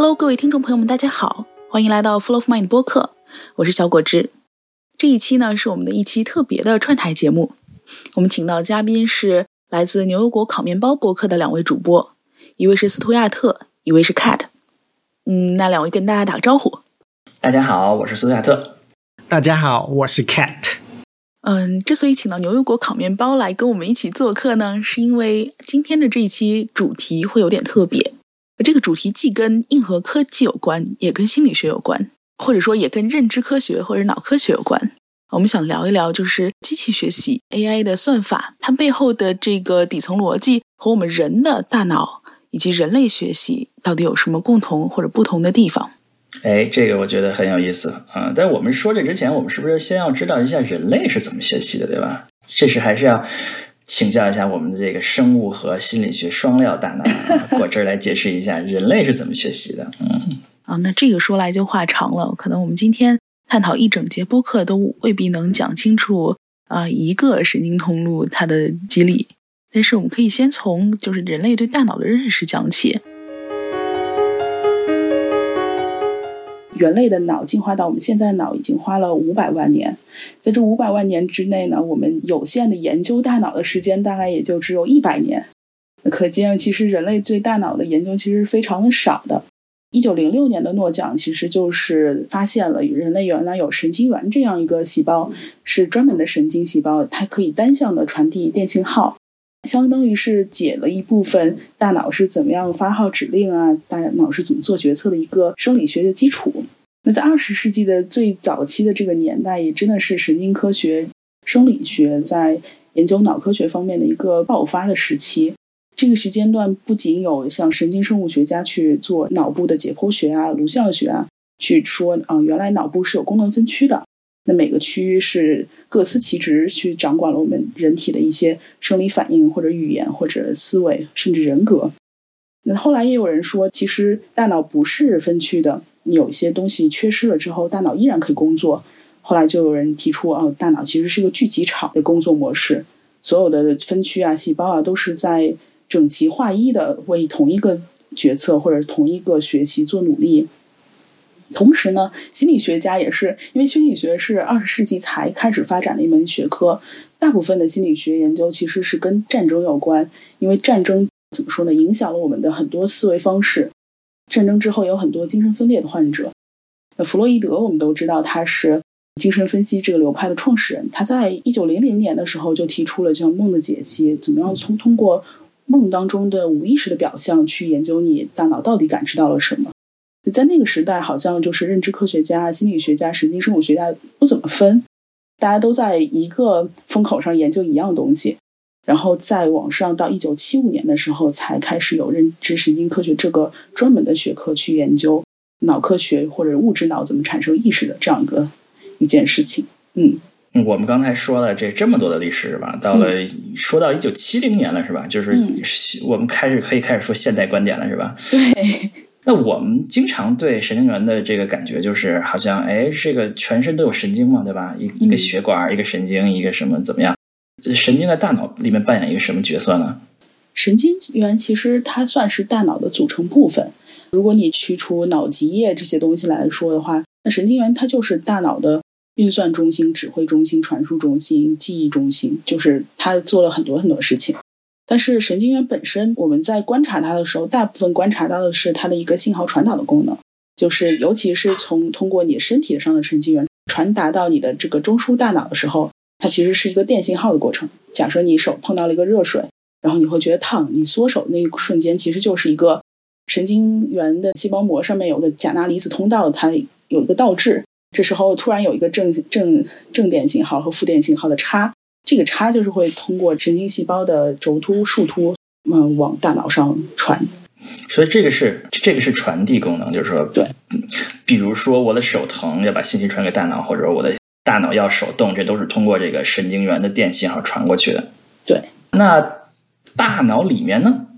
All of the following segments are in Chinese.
Hello，各位听众朋友们，大家好，欢迎来到 Full of Mind 播客，我是小果汁。这一期呢是我们的一期特别的串台节目，我们请到嘉宾是来自牛油果烤面包播客的两位主播，一位是斯图亚特，一位是 Cat。嗯，那两位跟大家打个招呼。大家好，我是斯图亚特。大家好，我是 Cat。嗯，之所以请到牛油果烤面包来跟我们一起做客呢，是因为今天的这一期主题会有点特别。这个主题既跟硬核科技有关，也跟心理学有关，或者说也跟认知科学或者脑科学有关。我们想聊一聊，就是机器学习 AI 的算法，它背后的这个底层逻辑和我们人的大脑以及人类学习到底有什么共同或者不同的地方？哎，这个我觉得很有意思啊！在我们说这之前，我们是不是先要知道一下人类是怎么学习的，对吧？这是还是要请教一下我们的这个生物和心理学双料大脑果汁来解释一下人类是怎么学习的。嗯，啊，那这个说来就话长了，可能我们今天探讨一整节播客都未必能讲清楚啊一个神经通路它的机理，但是我们可以先从就是人类对大脑的认识讲起。人类的脑进化到我们现在的脑已经花了五百万年，在这五百万年之内呢，我们有限的研究大脑的时间大概也就只有一百年。可见，其实人类对大脑的研究其实非常的少的。一九零六年的诺奖其实就是发现了人类原来有神经元这样一个细胞，是专门的神经细胞，它可以单向的传递电信号，相当于是解了一部分大脑是怎么样发号指令啊，大脑是怎么做决策的一个生理学的基础。那在二十世纪的最早期的这个年代，也真的是神经科学、生理学在研究脑科学方面的一个爆发的时期。这个时间段不仅有像神经生物学家去做脑部的解剖学啊、颅相学啊，去说啊，原来脑部是有功能分区的。那每个区域是各司其职，去掌管了我们人体的一些生理反应，或者语言，或者思维，甚至人格。那后来也有人说，其实大脑不是分区的，有一些东西缺失了之后，大脑依然可以工作。后来就有人提出，哦，大脑其实是个聚集场的工作模式，所有的分区啊、细胞啊，都是在。整齐划一的为同一个决策或者同一个学习做努力，同时呢，心理学家也是因为心理学是二十世纪才开始发展的一门学科，大部分的心理学研究其实是跟战争有关，因为战争怎么说呢，影响了我们的很多思维方式。战争之后有很多精神分裂的患者，那弗洛伊德我们都知道他是精神分析这个流派的创始人，他在一九零零年的时候就提出了叫梦的解析，怎么样从通过梦当中的无意识的表象，去研究你大脑到底感知到了什么。在那个时代，好像就是认知科学家、心理学家、神经生物学家不怎么分，大家都在一个风口上研究一样东西。然后再往上到一九七五年的时候，才开始有认知神经科学这个专门的学科去研究脑科学或者物质脑怎么产生意识的这样一个一件事情。嗯。我们刚才说了这这么多的历史是吧？到了说到一九七零年了是吧？就是我们开始可以开始说现代观点了是吧？对。那我们经常对神经元的这个感觉就是好像哎，这个全身都有神经嘛，对吧？一一个血管，一个神经，一个什么怎么样？神经在大脑里面扮演一个什么角色呢？神经元其实它算是大脑的组成部分。如果你去除脑脊液这些东西来说的话，那神经元它就是大脑的。运算中心、指挥中心、传输中心、记忆中心，就是它做了很多很多事情。但是神经元本身，我们在观察它的时候，大部分观察到的是它的一个信号传导的功能，就是尤其是从通过你身体上的神经元传达到你的这个中枢大脑的时候，它其实是一个电信号的过程。假设你手碰到了一个热水，然后你会觉得烫，你缩手那一瞬间，其实就是一个神经元的细胞膜上面有个钾钠离子通道，它有一个倒置。这时候突然有一个正正正电信号和负电信号的差，这个差就是会通过神经细胞的轴突、树突，嗯，往大脑上传。所以这个是这个是传递功能，就是说，对，比如说我的手疼，要把信息传给大脑，或者我的大脑要手动，这都是通过这个神经元的电信号传过去的。对，那大脑里面呢？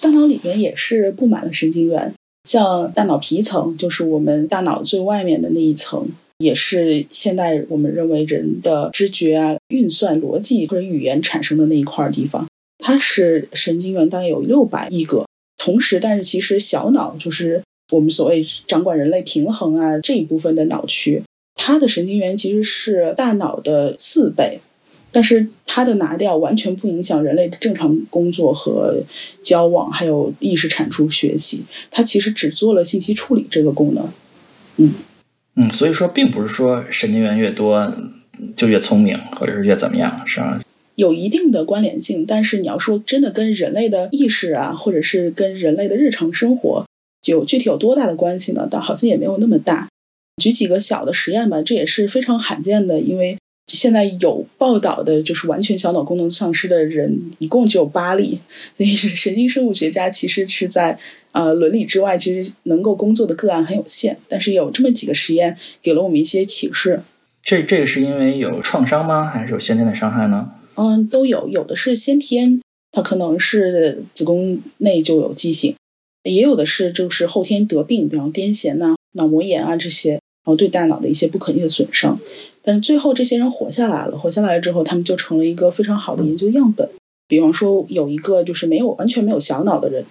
大脑里面也是布满了神经元。像大脑皮层，就是我们大脑最外面的那一层，也是现代我们认为人的知觉啊、运算、逻辑或者语言产生的那一块地方。它是神经元大概有六百亿个，同时，但是其实小脑就是我们所谓掌管人类平衡啊这一部分的脑区，它的神经元其实是大脑的四倍，但是它的拿掉完全不影响人类的正常工作和交往，还有意识产出、学习。它其实只做了信息处理这个功能。嗯嗯，所以说并不是说神经元越多就越聪明，或者是越怎么样，是吧？有一定的关联性，但是你要说真的跟人类的意识啊，或者是跟人类的日常生活。有具体有多大的关系呢？倒好像也没有那么大。举几个小的实验吧，这也是非常罕见的，因为现在有报道的就是完全小脑功能丧失的人一共只有八例，所以神经生物学家其实是在呃伦理之外，其实能够工作的个案很有限。但是有这么几个实验给了我们一些启示。这这个是因为有创伤吗？还是有先天的伤害呢？嗯，都有，有的是先天，它可能是子宫内就有畸形。也有的是，就是后天得病，比方癫痫呐、脑膜炎啊这些，然后对大脑的一些不可逆的损伤。但是最后这些人活下来了，活下来之后，他们就成了一个非常好的研究样本。比方说，有一个就是没有完全没有小脑的人，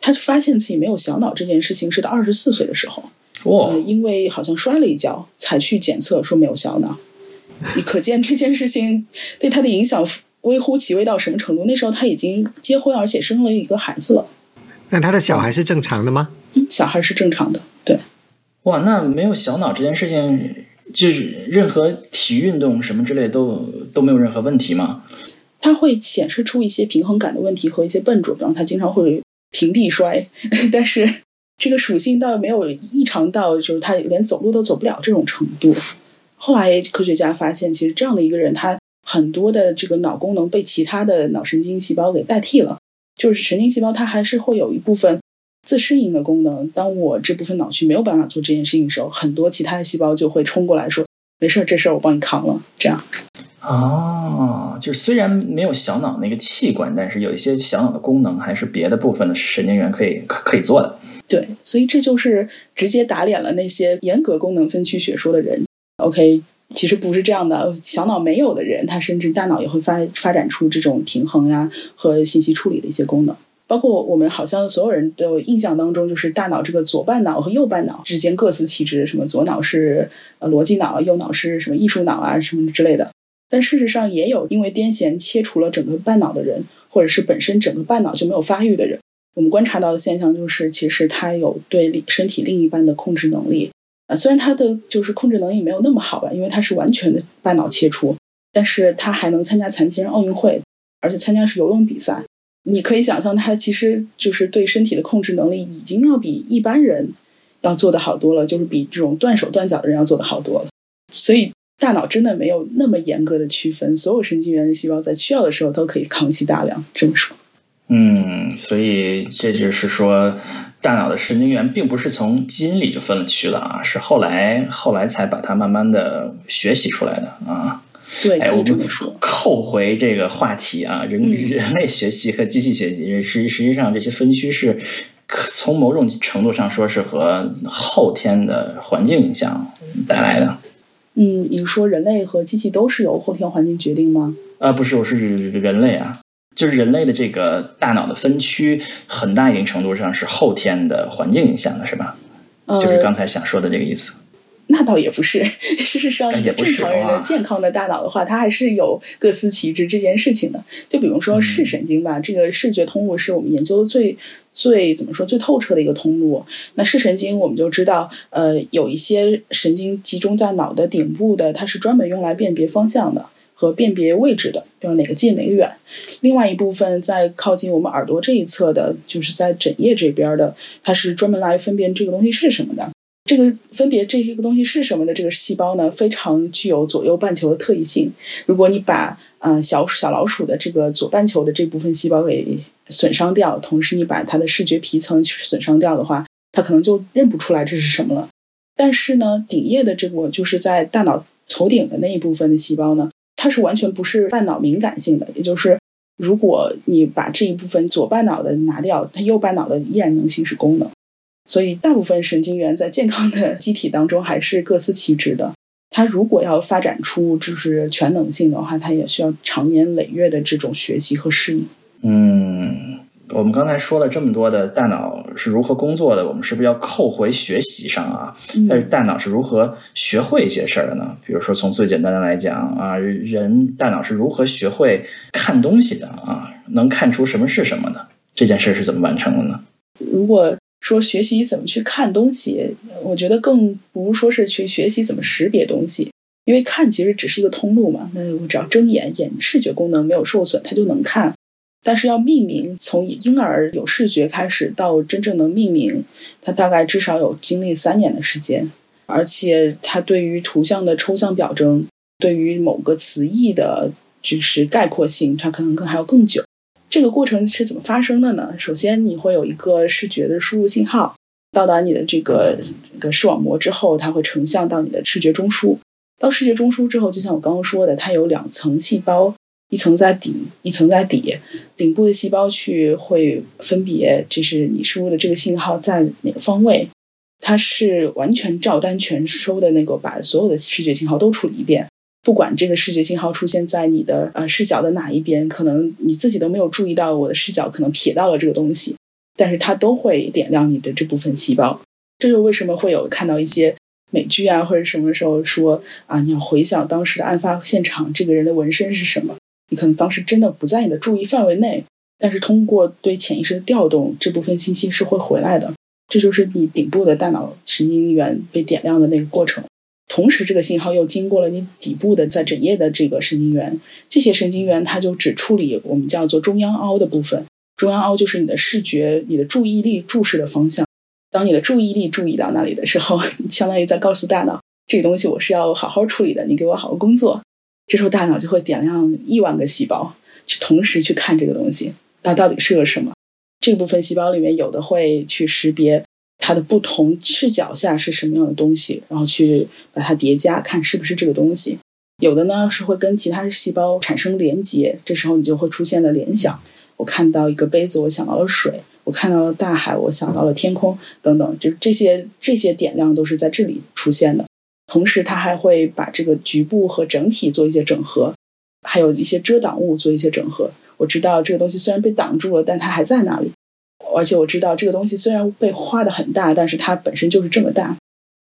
他发现自己没有小脑这件事情是到二十四岁的时候，哦，因为好像摔了一跤，才去检测说没有小脑。你可见这件事情对他的影响微乎其微到什么程度？那时候他已经结婚，而且生了一个孩子了。那他的小孩是正常的吗？小孩是正常的，对。哇，那没有小脑这件事情，就是任何体育运动什么之类都都没有任何问题吗？它会显示出一些平衡感的问题和一些笨拙，比方他经常会平地摔，但是这个属性倒没有异常到就是他连走路都走不了这种程度。后来科学家发现，其实这样的一个人，他很多的这个脑功能被其他的脑神经细胞给代替了。就是神经细胞，它还是会有一部分自适应的功能。当我这部分脑区没有办法做这件事情的时候，很多其他的细胞就会冲过来说：“没事儿，这事儿我帮你扛了。”这样。哦，就是虽然没有小脑那个器官，但是有一些小脑的功能，还是别的部分的神经元可以可以做的。对，所以这就是直接打脸了那些严格功能分区学说的人。OK。其实不是这样的，小脑没有的人，他甚至大脑也会发发展出这种平衡呀和信息处理的一些功能。包括我们好像所有人的印象当中，就是大脑这个左半脑和右半脑之间各司其职，什么左脑是呃逻辑脑，右脑是什么艺术脑啊什么之类的。但事实上也有因为癫痫切除了整个半脑的人，或者是本身整个半脑就没有发育的人，我们观察到的现象就是，其实他有对身体另一半的控制能力。啊，虽然他的就是控制能力没有那么好吧，因为他是完全的半脑切除，但是他还能参加残疾人奥运会，而且参加是游泳比赛。你可以想象，他其实就是对身体的控制能力已经要比一般人要做的好多了，就是比这种断手断脚的人要做的好多了。所以大脑真的没有那么严格的区分，所有神经元的细胞在需要的时候都可以扛起大梁。这么说，嗯，所以这就是说。大脑的神经元并不是从基因里就分了区了啊，是后来后来才把它慢慢的学习出来的啊。对，哎，我们扣回这个话题啊，人 人类学习和机器学习，实实际上这些分区是从某种程度上说是和后天的环境影响带来的。嗯，你说人类和机器都是由后天环境决定吗？啊，不是，我是人类啊。就是人类的这个大脑的分区，很大一定程度上是后天的环境影响的，是吧？就是刚才想说的这个意思。那倒也不是，事实上，正常人的健康的大脑的话，它还是有各司其职这件事情的。就比如说视神经吧，这个视觉通路是我们研究的最最怎么说最透彻的一个通路。那视神经我们就知道，呃，有一些神经集中在脑的顶部的，它是专门用来辨别方向的。和辨别位置的，比如哪个近哪个远。另外一部分在靠近我们耳朵这一侧的，就是在枕叶这边的，它是专门来分辨这个东西是什么的。这个分别这一个东西是什么的这个细胞呢，非常具有左右半球的特异性。如果你把呃小小老鼠的这个左半球的这部分细胞给损伤掉，同时你把它的视觉皮层损伤掉的话，它可能就认不出来这是什么了。但是呢，顶叶的这个就是在大脑头顶的那一部分的细胞呢。它是完全不是半脑敏感性的，也就是如果你把这一部分左半脑的拿掉，它右半脑的依然能行使功能。所以大部分神经元在健康的机体当中还是各司其职的。它如果要发展出就是全能性的话，它也需要长年累月的这种学习和适应。嗯，我们刚才说了这么多的大脑是如何工作的，我们是不是要扣回学习上啊？但是大脑是如何学会一些事儿的呢？比如说从最简单的来讲啊，人大脑是如何学会看东西的啊？能看出什么是什么的？这件事是怎么完成的呢？如果说学习怎么去看东西，我觉得更不如说是去学习怎么识别东西，因为看其实只是一个通路嘛。那我只要睁眼，眼视觉功能没有受损，它就能看。但是要命名，从婴儿有视觉开始到真正能命名，它大概至少有经历三年的时间，而且它对于图像的抽象表征，对于某个词义的，就是概括性，它可能更还要更久。这个过程是怎么发生的呢？首先，你会有一个视觉的输入信号到达你的这个这个视网膜之后，它会成像到你的视觉中枢。到视觉中枢之后，就像我刚刚说的，它有两层细胞。一层在顶，一层在底，顶部的细胞去会分别，这是你输入的这个信号在哪个方位，它是完全照单全收的那个，把所有的视觉信号都处理一遍，不管这个视觉信号出现在你的呃视角的哪一边，可能你自己都没有注意到我的视角可能瞥到了这个东西，但是它都会点亮你的这部分细胞，这就为什么会有看到一些美剧啊或者什么时候说啊你要回想当时的案发现场，这个人的纹身是什么。你可能当时真的不在你的注意范围内，但是通过对潜意识的调动，这部分信息是会回来的。这就是你顶部的大脑神经元被点亮的那个过程。同时，这个信号又经过了你底部的在枕叶的这个神经元，这些神经元它就只处理我们叫做中央凹的部分。中央凹就是你的视觉、你的注意力注视的方向。当你的注意力注意到那里的时候，相当于在告诉大脑，这个东西我是要好好处理的，你给我好好工作。这时候大脑就会点亮亿万个细胞，去同时去看这个东西，它到底是个什么？这部分细胞里面有的会去识别它的不同视角下是什么样的东西，然后去把它叠加，看是不是这个东西。有的呢是会跟其他细胞产生连接，这时候你就会出现了联想。我看到一个杯子，我想到了水；我看到了大海，我想到了天空，等等。就这些这些点亮都是在这里出现的。同时，它还会把这个局部和整体做一些整合，还有一些遮挡物做一些整合。我知道这个东西虽然被挡住了，但它还在那里。而且我知道这个东西虽然被画的很大，但是它本身就是这么大。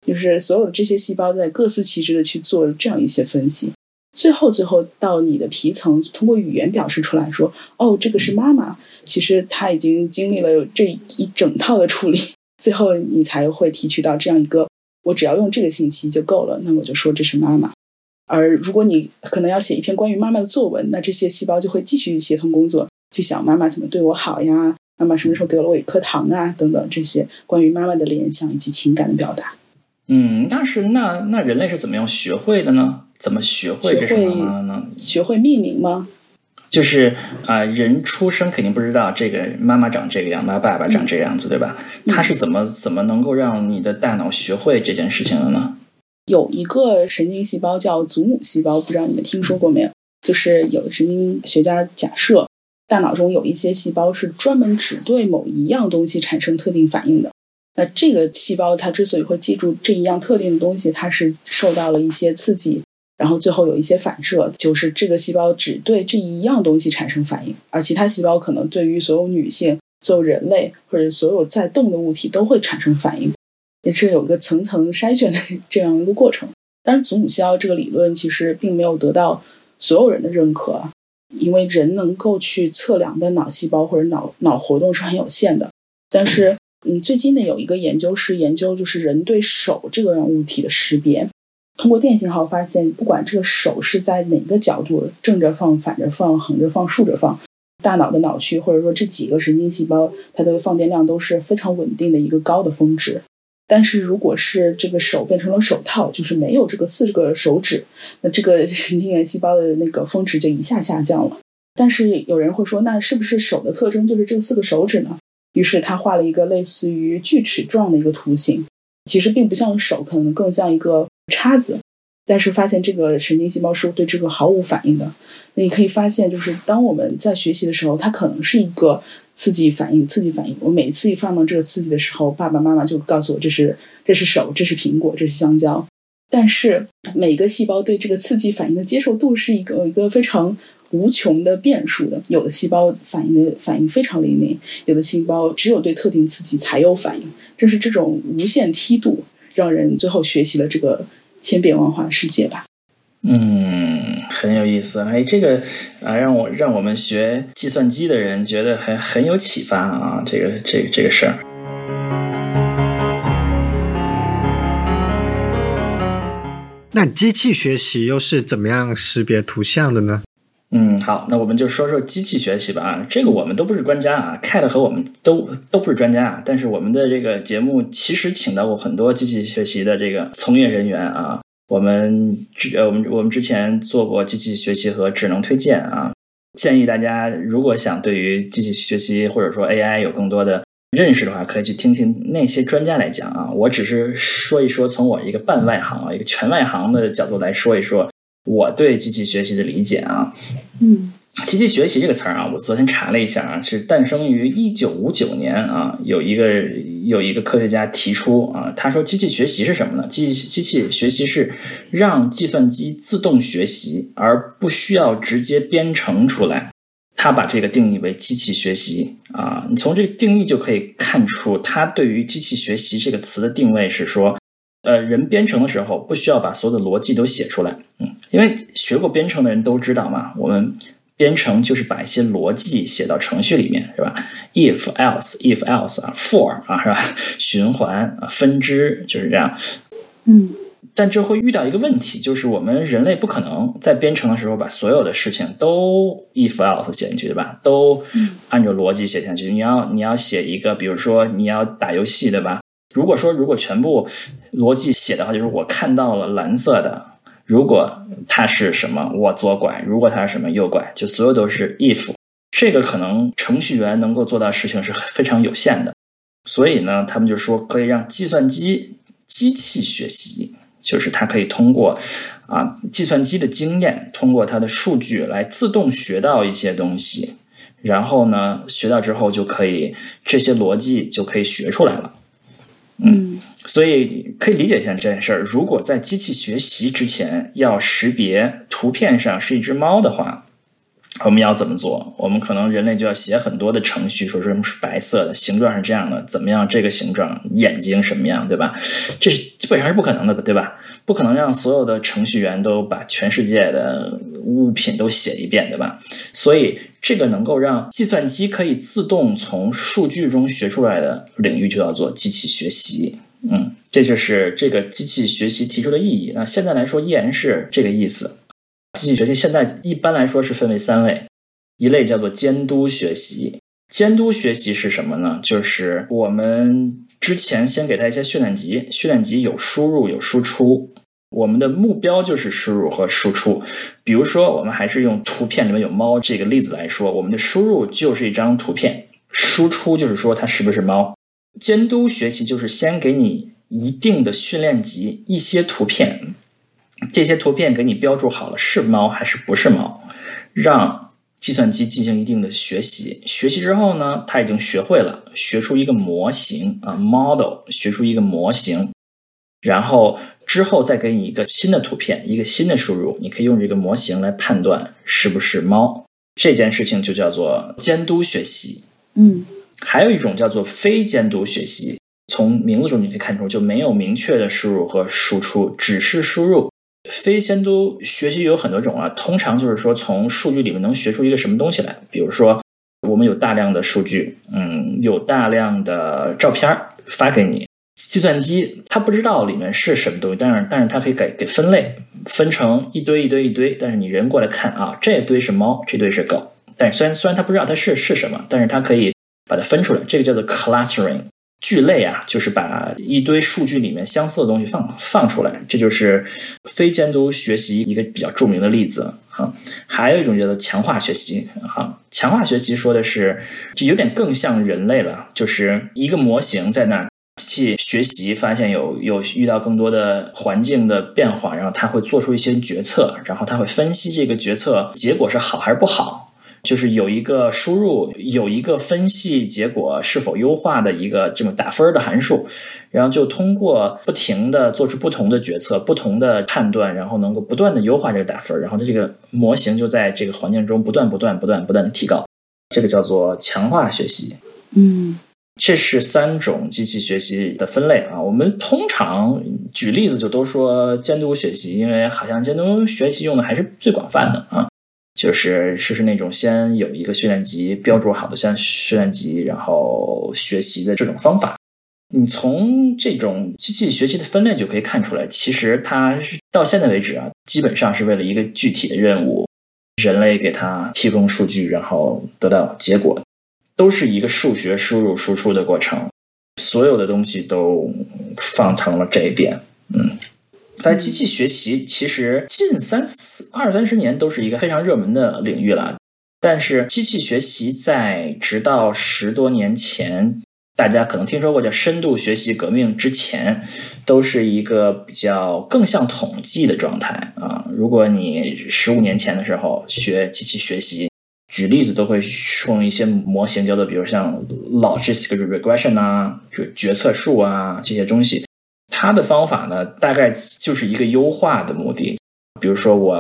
就是所有的这些细胞在各司其职的去做这样一些分析，最后最后到你的皮层，通过语言表示出来说：“哦，这个是妈妈。”其实它已经经历了这一整套的处理，最后你才会提取到这样一个。我只要用这个信息就够了，那我就说这是妈妈。而如果你可能要写一篇关于妈妈的作文，那这些细胞就会继续协同工作，去想妈妈怎么对我好呀，妈妈什么时候给了我一颗糖啊，等等这些关于妈妈的联想以及情感的表达。嗯，那是那那人类是怎么样学会的呢？怎么学会这是妈妈呢？学会命名吗？就是啊，人出生肯定不知道这个妈妈长这个样，妈爸爸长这个样子，对吧？他是怎么怎么能够让你的大脑学会这件事情的呢？有一个神经细胞叫祖母细胞，不知道你们听说过没有？就是有神经学家假设，大脑中有一些细胞是专门只对某一样东西产生特定反应的。那这个细胞它之所以会记住这一样特定的东西，它是受到了一些刺激。然后最后有一些反射，就是这个细胞只对这一样东西产生反应，而其他细胞可能对于所有女性、所有人类或者所有在动的物体都会产生反应，也是有一个层层筛选的这样一个过程。但是祖母细胞这个理论其实并没有得到所有人的认可，因为人能够去测量的脑细胞或者脑脑活动是很有限的。但是，嗯，最近呢有一个研究是研究就是人对手这个物体的识别。通过电信号发现，不管这个手是在哪个角度，正着放、反着放、横着放、竖着放，大脑的脑区或者说这几个神经细胞，它的放电量都是非常稳定的一个高的峰值。但是如果是这个手变成了手套，就是没有这个四个手指，那这个神经元细胞的那个峰值就一下下降了。但是有人会说，那是不是手的特征就是这四个手指呢？于是他画了一个类似于锯齿状的一个图形，其实并不像手，可能更像一个。叉子，但是发现这个神经细胞是对这个毫无反应的。那你可以发现，就是当我们在学习的时候，它可能是一个刺激反应，刺激反应。我每次一放到这个刺激的时候，爸爸妈妈就告诉我这是这是手，这是苹果，这是香蕉。但是每个细胞对这个刺激反应的接受度是一个一个非常无穷的变数的。有的细胞反应的反应非常灵敏，有的细胞只有对特定刺激才有反应。正是这种无限梯度，让人最后学习了这个千变万化的世界吧。嗯，很有意思。哎，这个啊，让我让我们学计算机的人觉得还很有启发啊。这个这个这个事儿。那机器学习又是怎么样识别图像的呢？嗯，好，那我们就说说机器学习吧。啊，这个我们都不是专家啊，Cat 和我们都都不是专家啊。但是我们的这个节目其实请到过很多机器学习的这个从业人员啊。我们之呃，我们我们之前做过机器学习和智能推荐啊。建议大家如果想对于机器学习或者说 AI 有更多的。认识的话，可以去听听那些专家来讲啊。我只是说一说，从我一个半外行啊，一个全外行的角度来说一说我对机器学习的理解啊。嗯，机器学习这个词儿啊，我昨天查了一下啊，是诞生于一九五九年啊。有一个有一个科学家提出啊，他说机器学习是什么呢？机机器学习是让计算机自动学习，而不需要直接编程出来。他把这个定义为机器学习啊，你从这个定义就可以看出，他对于机器学习这个词的定位是说，呃，人编程的时候不需要把所有的逻辑都写出来，嗯，因为学过编程的人都知道嘛，我们编程就是把一些逻辑写到程序里面，是吧？if else if else 啊，for 啊，是吧？循环啊，分支就是这样，嗯。但这会遇到一个问题，就是我们人类不可能在编程的时候把所有的事情都 if else 写进去，对吧？都按照逻辑写下去。你要你要写一个，比如说你要打游戏，对吧？如果说如果全部逻辑写的话，就是我看到了蓝色的，如果它是什么，我左拐；如果它是什么，右拐，就所有都是 if。这个可能程序员能够做到事情是非常有限的。所以呢，他们就说可以让计算机机器学习。就是它可以通过啊计算机的经验，通过它的数据来自动学到一些东西，然后呢学到之后就可以这些逻辑就可以学出来了。嗯，所以可以理解一下这件事儿。如果在机器学习之前要识别图片上是一只猫的话。我们要怎么做？我们可能人类就要写很多的程序，说什么是白色的，形状是这样的，怎么样？这个形状，眼睛什么样，对吧？这是基本上是不可能的，对吧？不可能让所有的程序员都把全世界的物品都写一遍，对吧？所以，这个能够让计算机可以自动从数据中学出来的领域，就叫做机器学习。嗯，这就是这个机器学习提出的意义。那现在来说，依然是这个意思。机器学习现在一般来说是分为三类，一类叫做监督学习。监督学习是什么呢？就是我们之前先给它一些训练集，训练集有输入有输出，我们的目标就是输入和输出。比如说，我们还是用图片里面有猫这个例子来说，我们的输入就是一张图片，输出就是说它是不是猫。监督学习就是先给你一定的训练集，一些图片。这些图片给你标注好了是猫还是不是猫，让计算机进行一定的学习。学习之后呢，它已经学会了，学出一个模型啊，model，学出一个模型。然后之后再给你一个新的图片，一个新的输入，你可以用这个模型来判断是不是猫。这件事情就叫做监督学习。嗯，还有一种叫做非监督学习，从名字中你可以看出就没有明确的输入和输出，只是输入。非监督学习有很多种啊，通常就是说从数据里面能学出一个什么东西来。比如说，我们有大量的数据，嗯，有大量的照片发给你，计算机它不知道里面是什么东西，但是但是它可以给给分类，分成一堆一堆一堆。但是你人过来看啊，这堆是猫，这堆是狗。但虽然虽然它不知道它是是什么，但是它可以把它分出来，这个叫做 clustering。聚类啊，就是把一堆数据里面相似的东西放放出来，这就是非监督学习一个比较著名的例子啊。还有一种叫做强化学习啊，强化学习说的是，就有点更像人类了，就是一个模型在那去学习，发现有有遇到更多的环境的变化，然后他会做出一些决策，然后他会分析这个决策结果是好还是不好。就是有一个输入，有一个分析结果是否优化的一个这么打分的函数，然后就通过不停的做出不同的决策、不同的判断，然后能够不断的优化这个打分，然后它这个模型就在这个环境中不断、不断、不断、不断的提高，这个叫做强化学习。嗯这是三种机器学习的分类啊。我们通常举例子就都说监督学习，因为好像监督学习用的还是最广泛的啊。就是是是那种先有一个训练集标注好的像训练集，然后学习的这种方法。你从这种机器学习的分类就可以看出来，其实它是到现在为止啊，基本上是为了一个具体的任务，人类给它提供数据，然后得到结果，都是一个数学输入输出的过程。所有的东西都放成了这一点，嗯。在机器学习，其实近三四二三十年都是一个非常热门的领域了。但是机器学习在直到十多年前，大家可能听说过叫深度学习革命之前，都是一个比较更像统计的状态啊。如果你十五年前的时候学机器学习，举例子都会用一些模型，叫做比如像 logistic regression 啊，就决策树啊这些东西。它的方法呢，大概就是一个优化的目的。比如说，我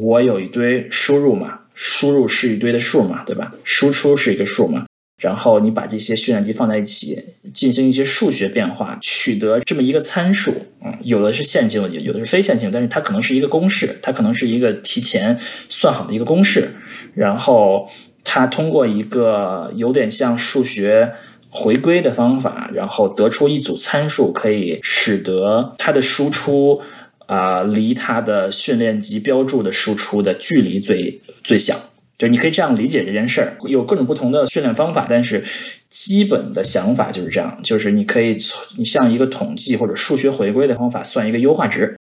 我有一堆输入嘛，输入是一堆的数嘛，对吧？输出是一个数嘛。然后你把这些训练集放在一起，进行一些数学变化，取得这么一个参数。嗯，有的是线性，有的是非线性，但是它可能是一个公式，它可能是一个提前算好的一个公式。然后它通过一个有点像数学。回归的方法，然后得出一组参数，可以使得它的输出啊离它的训练集标注的输出的距离最最小。就你可以这样理解这件事儿，有各种不同的训练方法，但是基本的想法就是这样，就是你可以从你像一个统计或者数学回归的方法算一个优化值。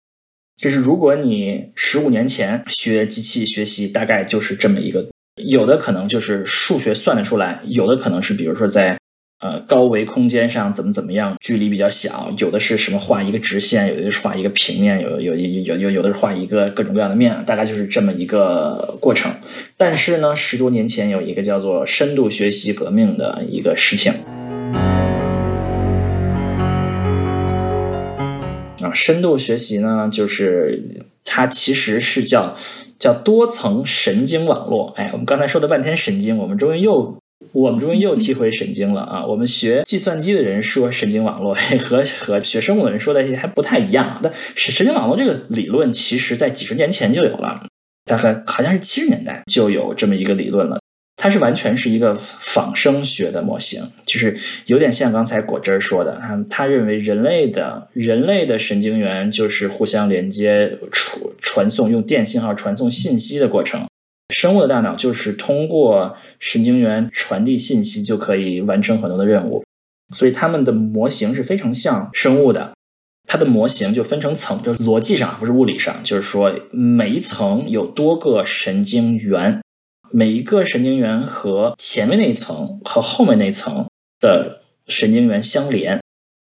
就是如果你十五年前学机器学习，大概就是这么一个，有的可能就是数学算得出来，有的可能是比如说在。呃，高维空间上怎么怎么样，距离比较小，有的是什么画一个直线，有的是画一个平面，有有有有有的是画一个各种各样的面，大概就是这么一个过程。但是呢，十多年前有一个叫做深度学习革命的一个事情啊，深度学习呢，就是它其实是叫叫多层神经网络。哎，我们刚才说了半天神经，我们终于又。我们终于又提回神经了啊！我们学计算机的人说神经网络和 和学生物的人说的还不太一样。但神神经网络这个理论，其实在几十年前就有了，大概好像是七十年代就有这么一个理论了。它是完全是一个仿生学的模型，就是有点像刚才果汁儿说的，他他认为人类的人类的神经元就是互相连接、传传送用电信号传送信息的过程。生物的大脑就是通过神经元传递信息就可以完成很多的任务，所以它们的模型是非常像生物的。它的模型就分成层，就是逻辑上不是物理上，就是说每一层有多个神经元，每一个神经元和前面那一层和后面那层的神经元相连。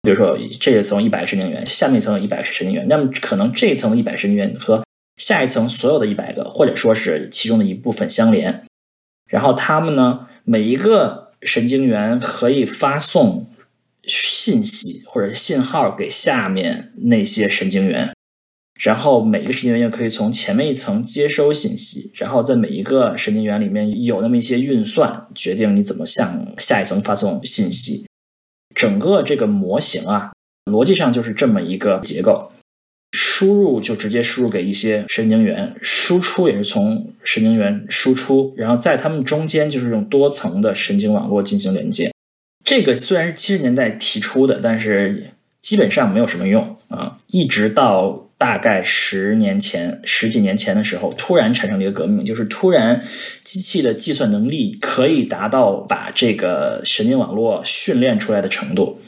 比如说这一层一百个神经元，下面一层有一百个神经元，那么可能这一层一百神经元和下一层所有的一百个，或者说是其中的一部分相连，然后它们呢，每一个神经元可以发送信息或者信号给下面那些神经元，然后每一个神经元又可以从前面一层接收信息，然后在每一个神经元里面有那么一些运算，决定你怎么向下一层发送信息。整个这个模型啊，逻辑上就是这么一个结构。输入就直接输入给一些神经元，输出也是从神经元输出，然后在它们中间就是用多层的神经网络进行连接。这个虽然是七十年代提出的，但是基本上没有什么用啊。一直到大概十年前、十几年前的时候，突然产生了一个革命，就是突然机器的计算能力可以达到把这个神经网络训练出来的程度。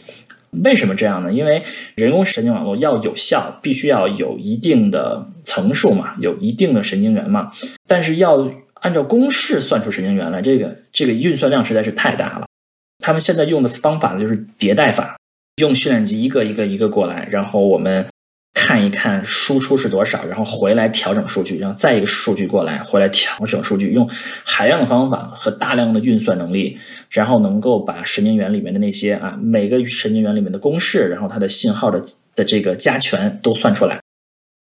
为什么这样呢？因为人工神经网络要有效，必须要有一定的层数嘛，有一定的神经元嘛。但是要按照公式算出神经元来，这个这个运算量实在是太大了。他们现在用的方法呢，就是迭代法，用训练集一个一个一个过来，然后我们看一看输出是多少，然后回来调整数据，然后再一个数据过来，回来调整数据，用海量的方法和大量的运算能力，然后能够把神经元里面的那些啊每个神经元里面的公式，然后它的信号的的这个加权都算出来。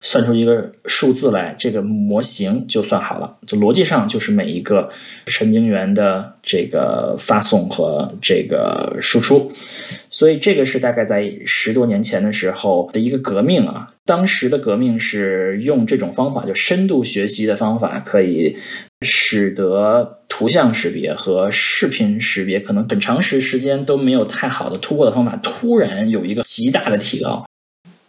算出一个数字来，这个模型就算好了。就逻辑上就是每一个神经元的这个发送和这个输出，所以这个是大概在十多年前的时候的一个革命啊。当时的革命是用这种方法，就深度学习的方法，可以使得图像识别和视频识别可能很长时时间都没有太好的突破的方法，突然有一个极大的提高。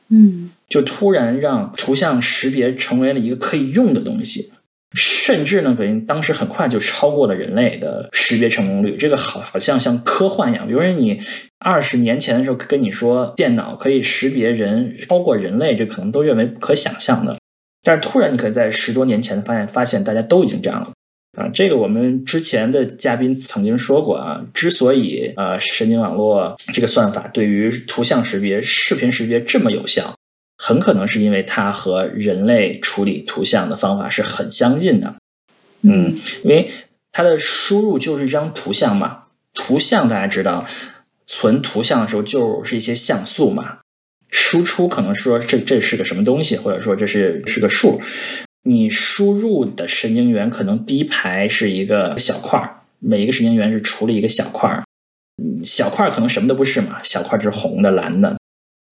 嗯。就突然让图像识别成为了一个可以用的东西，甚至呢，可能当时很快就超过了人类的识别成功率。这个好好像像科幻一样。比如说，你二十年前的时候跟你说电脑可以识别人超过人类，这可能都认为不可想象的。但是突然，你可以在十多年前发现，发现大家都已经这样了啊！这个我们之前的嘉宾曾经说过啊，之所以呃神经网络这个算法对于图像识别、视频识别这么有效。很可能是因为它和人类处理图像的方法是很相近的，嗯，因为它的输入就是一张图像嘛，图像大家知道，存图像的时候就是一些像素嘛，输出可能说这这是个什么东西，或者说这是是个数，你输入的神经元可能第一排是一个小块儿，每一个神经元是处理一个小块儿，小块儿可能什么都不是嘛，小块儿是红的、蓝的。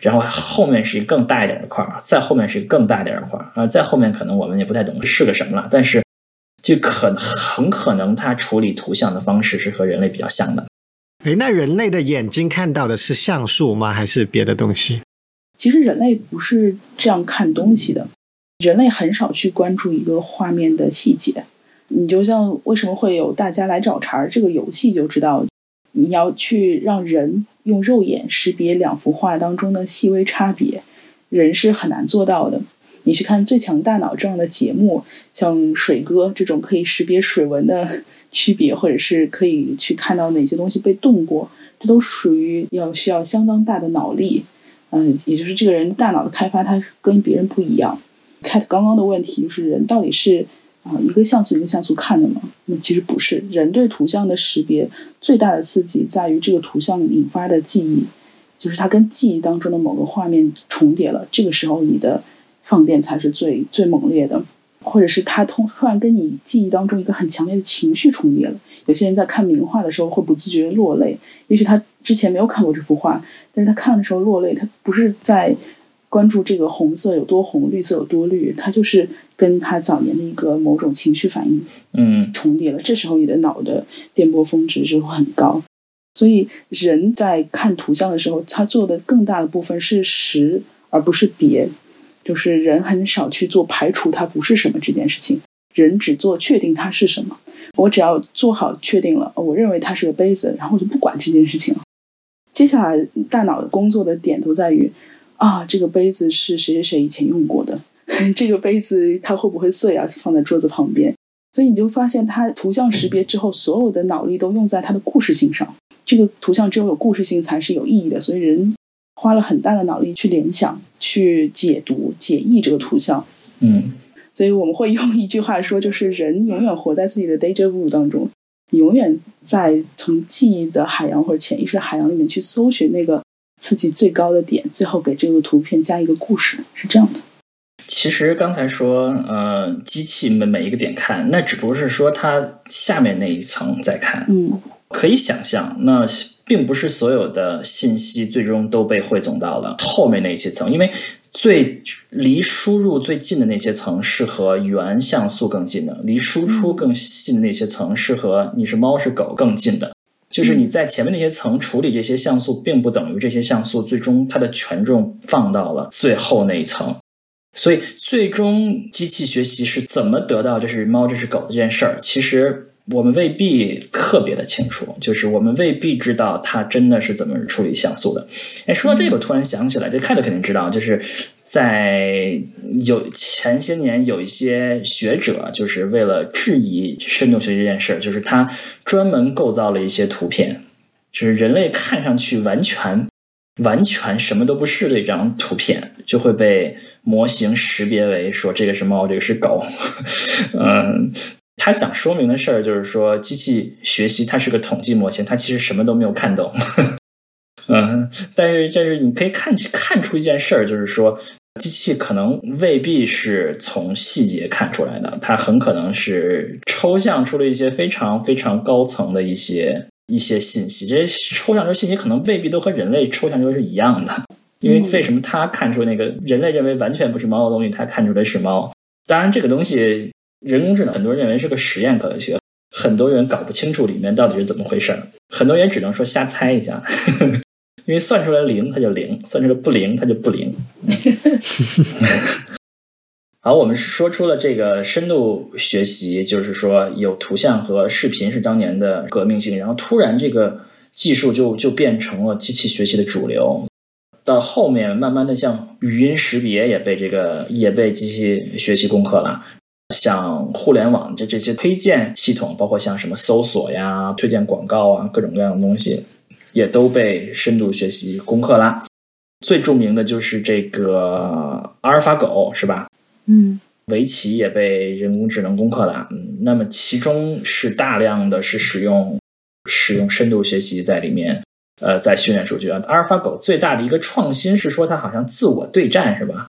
然后后面是一个更大一点的块儿，再后面是一个更大一点的块儿啊，再后面可能我们也不太懂是个什么了，但是就可很可能它处理图像的方式是和人类比较像的。哎，那人类的眼睛看到的是像素吗？还是别的东西？其实人类不是这样看东西的，人类很少去关注一个画面的细节。你就像为什么会有大家来找茬儿这个游戏就知道，你要去让人。用肉眼识别两幅画当中的细微差别，人是很难做到的。你去看《最强大脑》这样的节目，像水哥这种可以识别水纹的 区别，或者是可以去看到哪些东西被动过，这都属于要需要相当大的脑力。嗯，也就是这个人大脑的开发，他跟别人不一样。Cat 刚刚的问题就是人到底是？啊，一个像素一个像素看的嘛，那其实不是。人对图像的识别最大的刺激在于这个图像引发的记忆，就是它跟记忆当中的某个画面重叠了，这个时候你的放电才是最最猛烈的，或者是它突突然跟你记忆当中一个很强烈的情绪重叠了。有些人在看名画的时候会不自觉落泪，也许他之前没有看过这幅画，但是他看的时候落泪，他不是在。关注这个红色有多红，绿色有多绿，它就是跟他早年的一个某种情绪反应，嗯，重叠了。这时候你的脑的电波峰值就会很高。所以人在看图像的时候，他做的更大的部分是识，而不是别。就是人很少去做排除它不是什么这件事情，人只做确定它是什么。我只要做好确定了，我认为它是个杯子，然后我就不管这件事情了。接下来大脑的工作的点都在于。啊，这个杯子是谁谁谁以前用过的？这个杯子它会不会碎啊？放在桌子旁边，所以你就发现它图像识别之后，所有的脑力都用在它的故事性上。这个图像只有有故事性才是有意义的，所以人花了很大的脑力去联想、去解读、解译这个图像。嗯，所以我们会用一句话说，就是人永远活在自己的 deja vu 当中，你永远在从记忆的海洋或者潜意识海洋里面去搜寻那个。刺激最高的点，最后给这个图片加一个故事，是这样的。其实刚才说，呃，机器每每一个点看，那只不过是说它下面那一层在看。嗯，可以想象，那并不是所有的信息最终都被汇总到了后面那些层，因为最离输入最近的那些层是和原像素更近的，离输出更近的那些层是和你是猫是狗更近的。就是你在前面那些层处理这些像素，并不等于这些像素最终它的权重放到了最后那一层。所以，最终机器学习是怎么得到这是猫这是狗这件事儿，其实我们未必特别的清楚。就是我们未必知道它真的是怎么处理像素的。哎，说到这个，我突然想起来，这 Cat 肯定知道，就是。在有前些年，有一些学者就是为了质疑深度学习这件事儿，就是他专门构造了一些图片，就是人类看上去完全完全什么都不是的一张图片，就会被模型识别为说这个是猫，这个是狗。嗯，他想说明的事儿就是说，机器学习它是个统计模型，它其实什么都没有看懂。嗯，但是但是你可以看看出一件事儿，就是说。机器可能未必是从细节看出来的，它很可能是抽象出了一些非常非常高层的一些一些信息。这些抽象出信息可能未必都和人类抽象出是一样的。因为为什么它看出那个人类认为完全不是猫的东西，它看出来是猫？当然，这个东西人工智能很多人认为是个实验科学，很多人搞不清楚里面到底是怎么回事儿，很多人只能说瞎猜一下。呵 呵因为算出来零，它就零；算出来不灵，它就不灵。好，我们说出了这个深度学习，就是说有图像和视频是当年的革命性，然后突然这个技术就就变成了机器学习的主流。到后面慢慢的，像语音识别也被这个也被机器学习攻克了，像互联网的这些推荐系统，包括像什么搜索呀、推荐广告啊，各种各样的东西。也都被深度学习攻克啦。最著名的就是这个阿尔法狗，是吧？嗯，围棋也被人工智能攻克了。嗯，那么其中是大量的是使用使用深度学习在里面，呃，在训练数据啊。阿尔法狗最大的一个创新是说它好像自我对战，是吧？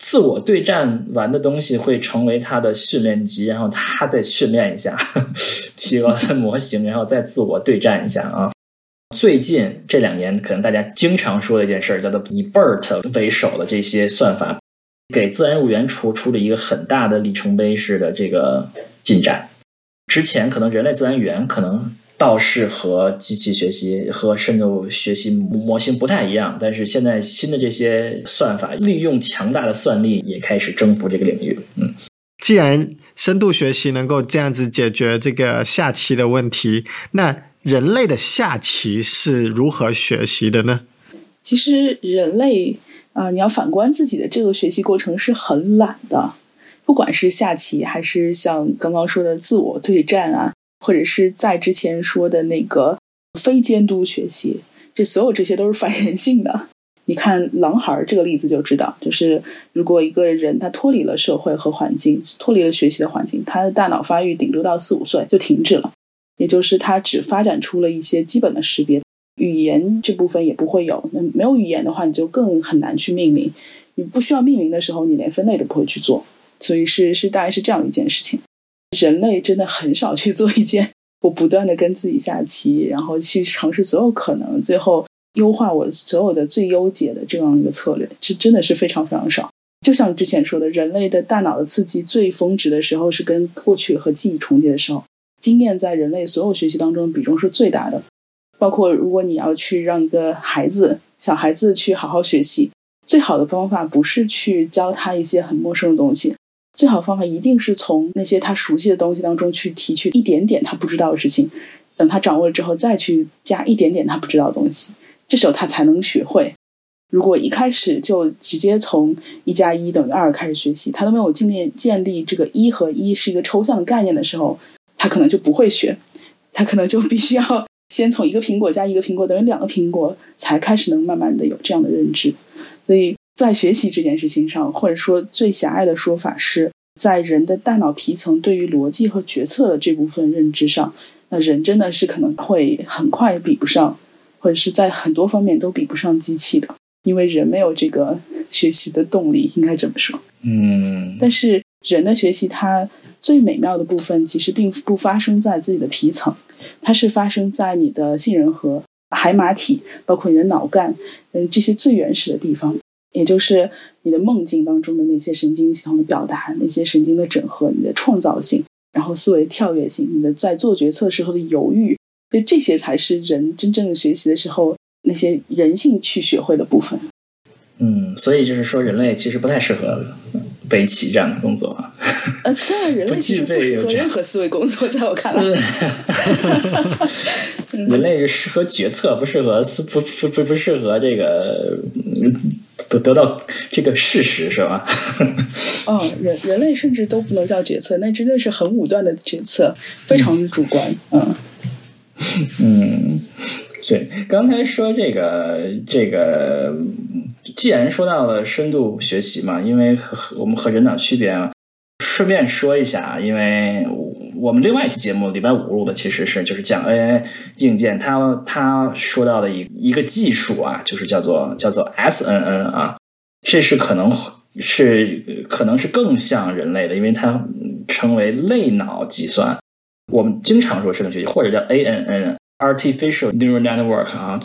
自我对战完的东西会成为他的训练集，然后他再训练一下，提高他的模型，然后再自我对战一下啊。最近这两年，可能大家经常说的一件事，叫做以 BERT 为首的这些算法，给自然语言出出了一个很大的里程碑式的这个进展。之前可能人类自然语言可能倒是和机器学习和深度学习模型不太一样，但是现在新的这些算法利用强大的算力，也开始征服这个领域。嗯，既然深度学习能够这样子解决这个下棋的问题，那人类的下棋是如何学习的呢？其实人类啊，你要反观自己的这个学习过程是很懒的。不管是下棋，还是像刚刚说的自我对战啊，或者是在之前说的那个非监督学习，这所有这些都是反人性的。你看狼孩这个例子就知道，就是如果一个人他脱离了社会和环境，脱离了学习的环境，他的大脑发育顶多到四五岁就停止了。也就是他只发展出了一些基本的识别，语言这部分也不会有。那没有语言的话，你就更很难去命名。你不需要命名的时候，你连分类都不会去做。所以是是大概是这样一件事情。人类真的很少去做一件 我不断的跟自己下棋，然后去尝试所有可能，最后优化我所有的最优解的这样一个策略，是真的是非常非常少。就像之前说的，人类的大脑的刺激最峰值的时候是跟过去和记忆重叠的时候。经验在人类所有学习当中比重是最大的，包括如果你要去让一个孩子、小孩子去好好学习，最好的方法不是去教他一些很陌生的东西，最好方法一定是从那些他熟悉的东西当中去提取一点点他不知道的事情，等他掌握了之后再去加一点点他不知道的东西，这时候他才能学会。如果一开始就直接从一加一等于二开始学习，他都没有建立建立这个一和一是一个抽象的概念的时候。他可能就不会学，他可能就必须要先从一个苹果加一个苹果等于两个苹果，才开始能慢慢的有这样的认知。所以在学习这件事情上，或者说最狭隘的说法是，在人的大脑皮层对于逻辑和决策的这部分认知上，那人真的是可能会很快比不上，或者是在很多方面都比不上机器的，因为人没有这个 学习的动力，应该这么说。嗯，但是人的学习它。最美妙的部分其实并不发生在自己的皮层，它是发生在你的杏仁核、海马体，包括你的脑干，嗯，这些最原始的地方，也就是你的梦境当中的那些神经系统的表达，那些神经的整合，你的创造性，然后思维跳跃性，你的在做决策时候的犹豫，所以这些才是人真正学习的时候那些人性去学会的部分。嗯，所以就是说，人类其实不太适合围棋这样的工作。呃，虽然人 类其实不适合任何思维工作，在我看来，人类适合决策，不适合不不不不适合这个得得到这个事实，是吧？哦，人人类甚至都不能叫决策，那真的是很武断的决策，非常主观。嗯 嗯。对，刚才说这个这个，既然说到了深度学习嘛，因为和我们和人脑区别啊，顺便说一下啊，因为我们另外一期节目礼拜五录的其实是就是讲 AI 硬件，他他说到的一一个技术啊，就是叫做叫做 SNN 啊，这是可能是可能是更像人类的，因为它称为类脑计算。我们经常说深度学习，或者叫 ANN。Artificial neural network 啊，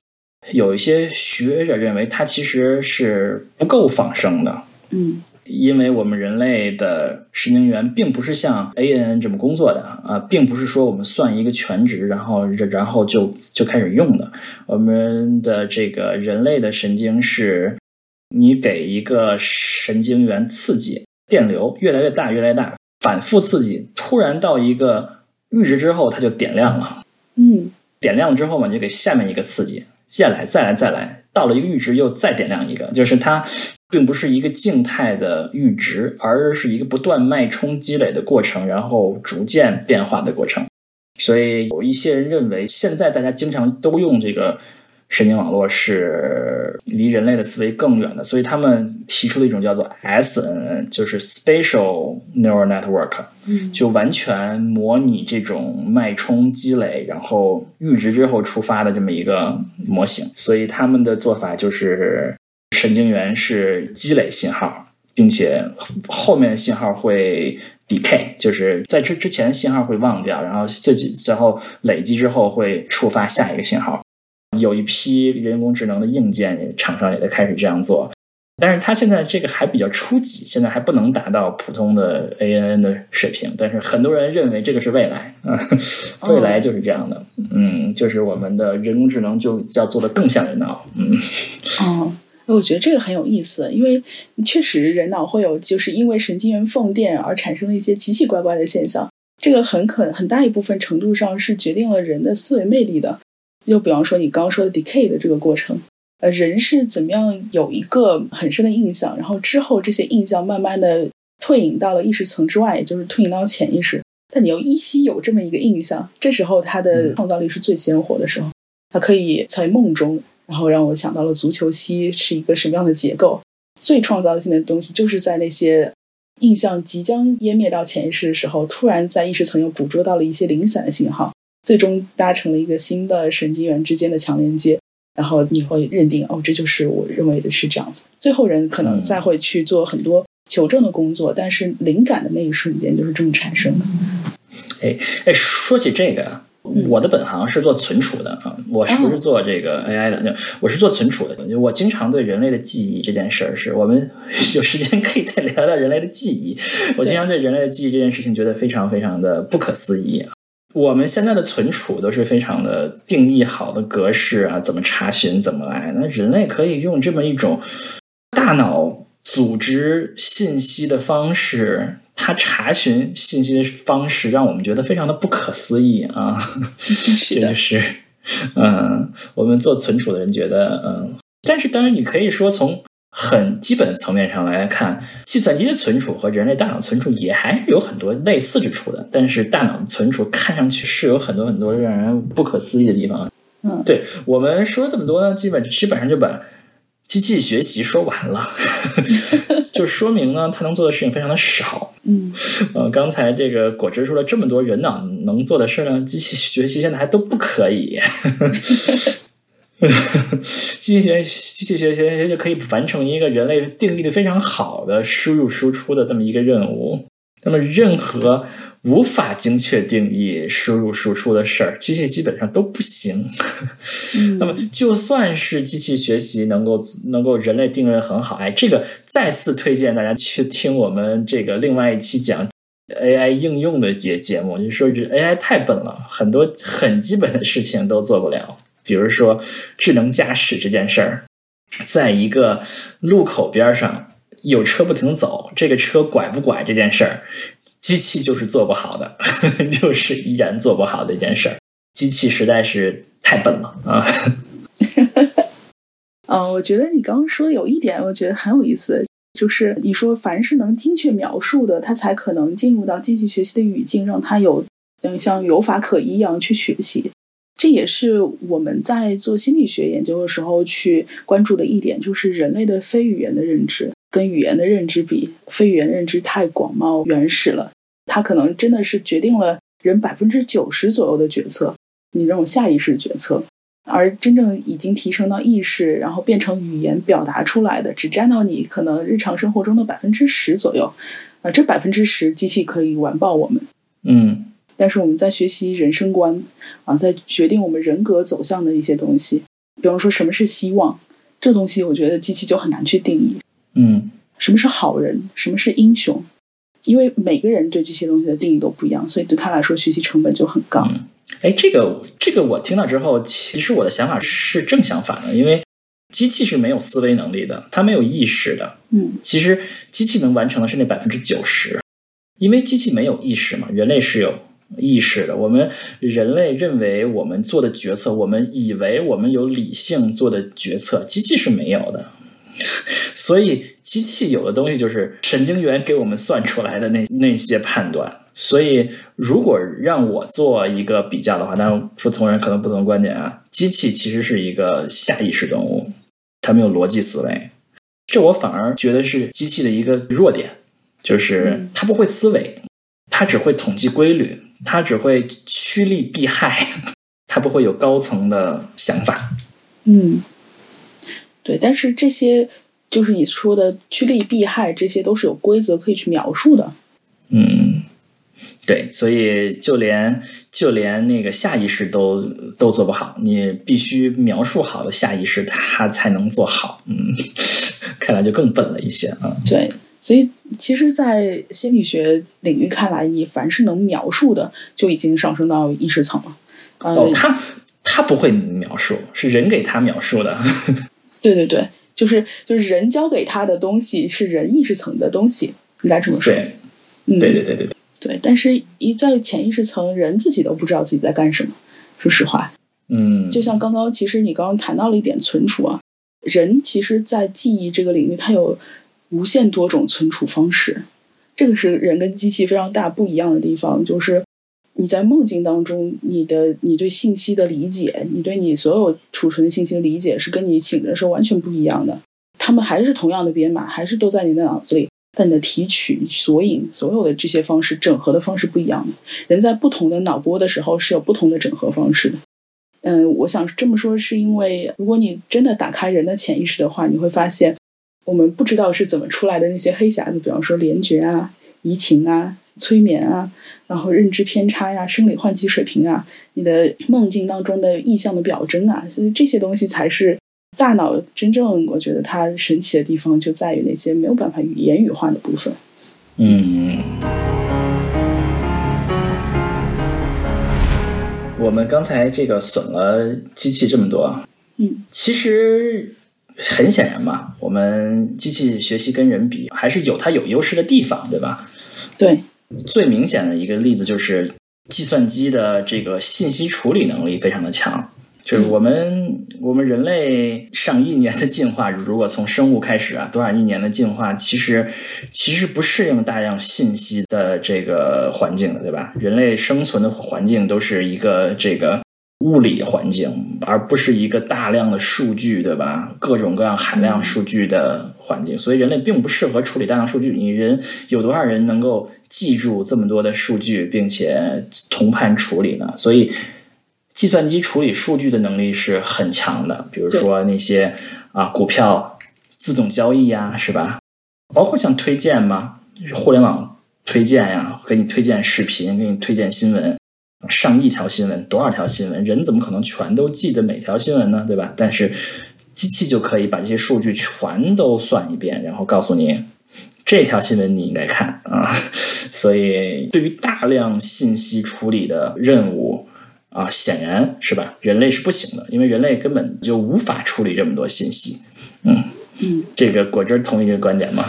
有一些学者认为它其实是不够仿生的。嗯，因为我们人类的神经元并不是像 ANN 这么工作的啊，并不是说我们算一个全值，然后然后就就开始用的。我们的这个人类的神经是，你给一个神经元刺激，电流越来越大，越来越大，反复刺激，突然到一个阈值之后，它就点亮了。嗯。点亮之后嘛，你就给下面一个刺激，接下来再来再来，到了一个阈值又再点亮一个，就是它并不是一个静态的阈值，而是一个不断脉冲积累的过程，然后逐渐变化的过程。所以有一些人认为，现在大家经常都用这个。神经网络是离人类的思维更远的，所以他们提出的一种叫做 SNN，就是 Spatial Neural Network，就完全模拟这种脉冲积累，然后阈值之后触发的这么一个模型。所以他们的做法就是神经元是积累信号，并且后面信号会 decay，就是在之之前信号会忘掉，然后最最后累积之后会触发下一个信号。有一批人工智能的硬件厂商也在开始这样做，但是它现在这个还比较初级，现在还不能达到普通的 ANN 的水平。但是很多人认为这个是未来啊，未来就是这样的。嗯，就是我们的人工智能就要做的更像人脑。嗯，哦，我觉得这个很有意思，因为确实人脑会有就是因为神经元放电而产生的一些奇奇怪怪的现象，这个很可很大一部分程度上是决定了人的思维魅力的。就比方说你刚刚说的 decay 的这个过程，呃，人是怎么样有一个很深的印象，然后之后这些印象慢慢的退隐到了意识层之外，也就是退隐到潜意识。但你又依稀有这么一个印象，这时候他的创造力是最鲜活的时候，他可以在梦中，然后让我想到了足球膝是一个什么样的结构。最创造性的东西就是在那些印象即将湮灭到潜意识的时候，突然在意识层又捕捉到了一些零散的信号。最终搭成了一个新的神经元之间的强连接，然后你会认定哦，这就是我认为的是这样子。最后人可能再会去做很多求证的工作，但是灵感的那一瞬间就是这么产生的。哎哎，说起这个，我的本行是做存储的啊，我是不是做这个 AI 的？我是做存储的。就我经常对人类的记忆这件事儿，是我们有时间可以再聊聊人类的记忆。我经常对人类的记忆这件事情觉得非常非常的不可思议啊。我们现在的存储都是非常的定义好的格式啊，怎么查询怎么来？那人类可以用这么一种大脑组织信息的方式，它查询信息的方式，让我们觉得非常的不可思议啊！是的，是嗯，我们做存储的人觉得嗯，但是当然你可以说从。很基本的层面上来看，计算机的存储和人类大脑存储也还是有很多类似之处的。但是大脑存储看上去是有很多很多让人不可思议的地方。嗯，对我们说这么多呢，基本基本上就把机器学习说完了，就说明呢，它能做的事情非常的少。嗯，呃，刚才这个果汁说了这么多人脑能做的事呢，机器学习现在还都不可以。机器学机器学学就可以完成一个人类定义的非常好的输入输出的这么一个任务。那么，任何无法精确定义输入输出的事儿，机器基本上都不行。那么，就算是机器学习能够能够人类定位很好，哎，这个再次推荐大家去听我们这个另外一期讲 AI 应用的节节目，就说这 AI 太笨了，很多很基本的事情都做不了。比如说智能驾驶这件事儿，在一个路口边上有车不停走，这个车拐不拐这件事儿，机器就是做不好的，就是依然做不好的一件事儿。机器实在是太笨了啊！嗯，我觉得你刚刚说有一点，我觉得很有意思，就是你说凡是能精确描述的，它才可能进入到机器学习的语境，让它有嗯像有法可依一样去学习。这也是我们在做心理学研究的时候去关注的一点，就是人类的非语言的认知跟语言的认知比，非语言认知太广袤原始了，它可能真的是决定了人百分之九十左右的决策，你这种下意识决策，而真正已经提升到意识，然后变成语言表达出来的，只占到你可能日常生活中的百分之十左右，啊，这百分之十机器可以完爆我们。嗯。但是我们在学习人生观啊，在决定我们人格走向的一些东西，比方说什么是希望，这东西我觉得机器就很难去定义。嗯什么是好人，什么是英雄，因为每个人对这些东西的定义都不一样，所以对他来说学习成本就很高。嗯，哎，这个这个我听到之后，其实我的想法是正相反的，因为机器是没有思维能力的，它没有意识的。嗯其实机器能完成的是那百分之九十，因为机器没有意识嘛，人类是有意识的。我们人类认为我们做的决策，我们以为我们有理性做的决策，机器是没有的。所以机器有的东西就是神经元给我们算出来的那那些判断。所以如果让我做一个比较的话，当然不同人可能不同观点啊。机器其实是一个下意识动物，它没有逻辑思维。这我反而觉得是机器的一个弱点，就是它不会思维，它只会统计规律，他只会趋利避害，他不会有高层的想法。嗯，对，但是这些就是你说的趋利避害，这些都是有规则可以去描述的。嗯，对，所以就连就连那个下意识都都做不好，你必须描述好的下意识，他才能做好。嗯，看来就更笨了一些啊。对，所以其实，在心理学领域看来，你凡是能描述的，就已经上升到意识层了。呃，哦，他他不会描述，是人给他描述的。对对对，就是就是人教给他的东西是人意识层的东西，应该这么说。对，嗯，对对对对对。对，但是一在潜意识层，人自己都不知道自己在干什么。说实话，嗯，就像刚刚，其实你刚刚谈到了一点存储啊，人其实，在记忆这个领域，它有无限多种存储方式。这个是人跟机器非常大不一样的地方，就是你在梦境当中，你的你对信息的理解，你对你所有储存的信息的理解，是跟你醒着的时候完全不一样的。他们还是同样的编码，还是都在你的脑子里，但你的提取、索引，所有的这些方式整合的方式不一样。人在不同的脑波的时候是有不同的整合方式的。嗯，我想这么说，是因为如果你真的打开人的潜意识的话，你会发现，我们不知道是怎么出来的那些黑匣子，比方说联觉啊、移情啊、催眠啊，然后认知偏差呀、生理唤起水平啊，你的梦境当中的意象的表征啊，所以这些东西才是大脑真正我觉得它神奇的地方，就在于那些没有办法语言语化的部分。嗯，我们刚才这个损了机器这么多，嗯，其实很显然嘛，我们机器学习跟人比，还是有它有优势的地方，对吧？对，最明显的一个例子就是计算机的这个信息处理能力非常的强。就是我们我们人类上亿年的进化，如果从生物开始啊，多少亿年的进化，其实其实不适应大量信息的这个环境的，对吧？人类生存的环境都是一个这个物理环境，而不是一个大量的数据，对吧？各种各样海量数据的环境，所以人类并不适合处理大量数据。你人有多少人能够记住这么多的数据，并且同盘处理呢？所以。计算机处理数据的能力是很强的，比如说那些啊股票自动交易呀，是吧？包括像推荐嘛，互联网推荐呀，给你推荐视频，给你推荐新闻，上亿条新闻，多少条新闻，人怎么可能全都记得每条新闻呢？对吧？但是机器就可以把这些数据全都算一遍，然后告诉你这条新闻你应该看啊。所以对于大量信息处理的任务。啊，显然是吧？人类是不行的，因为人类根本就无法处理这么多信息。嗯嗯，这个果真同意这个观点吗？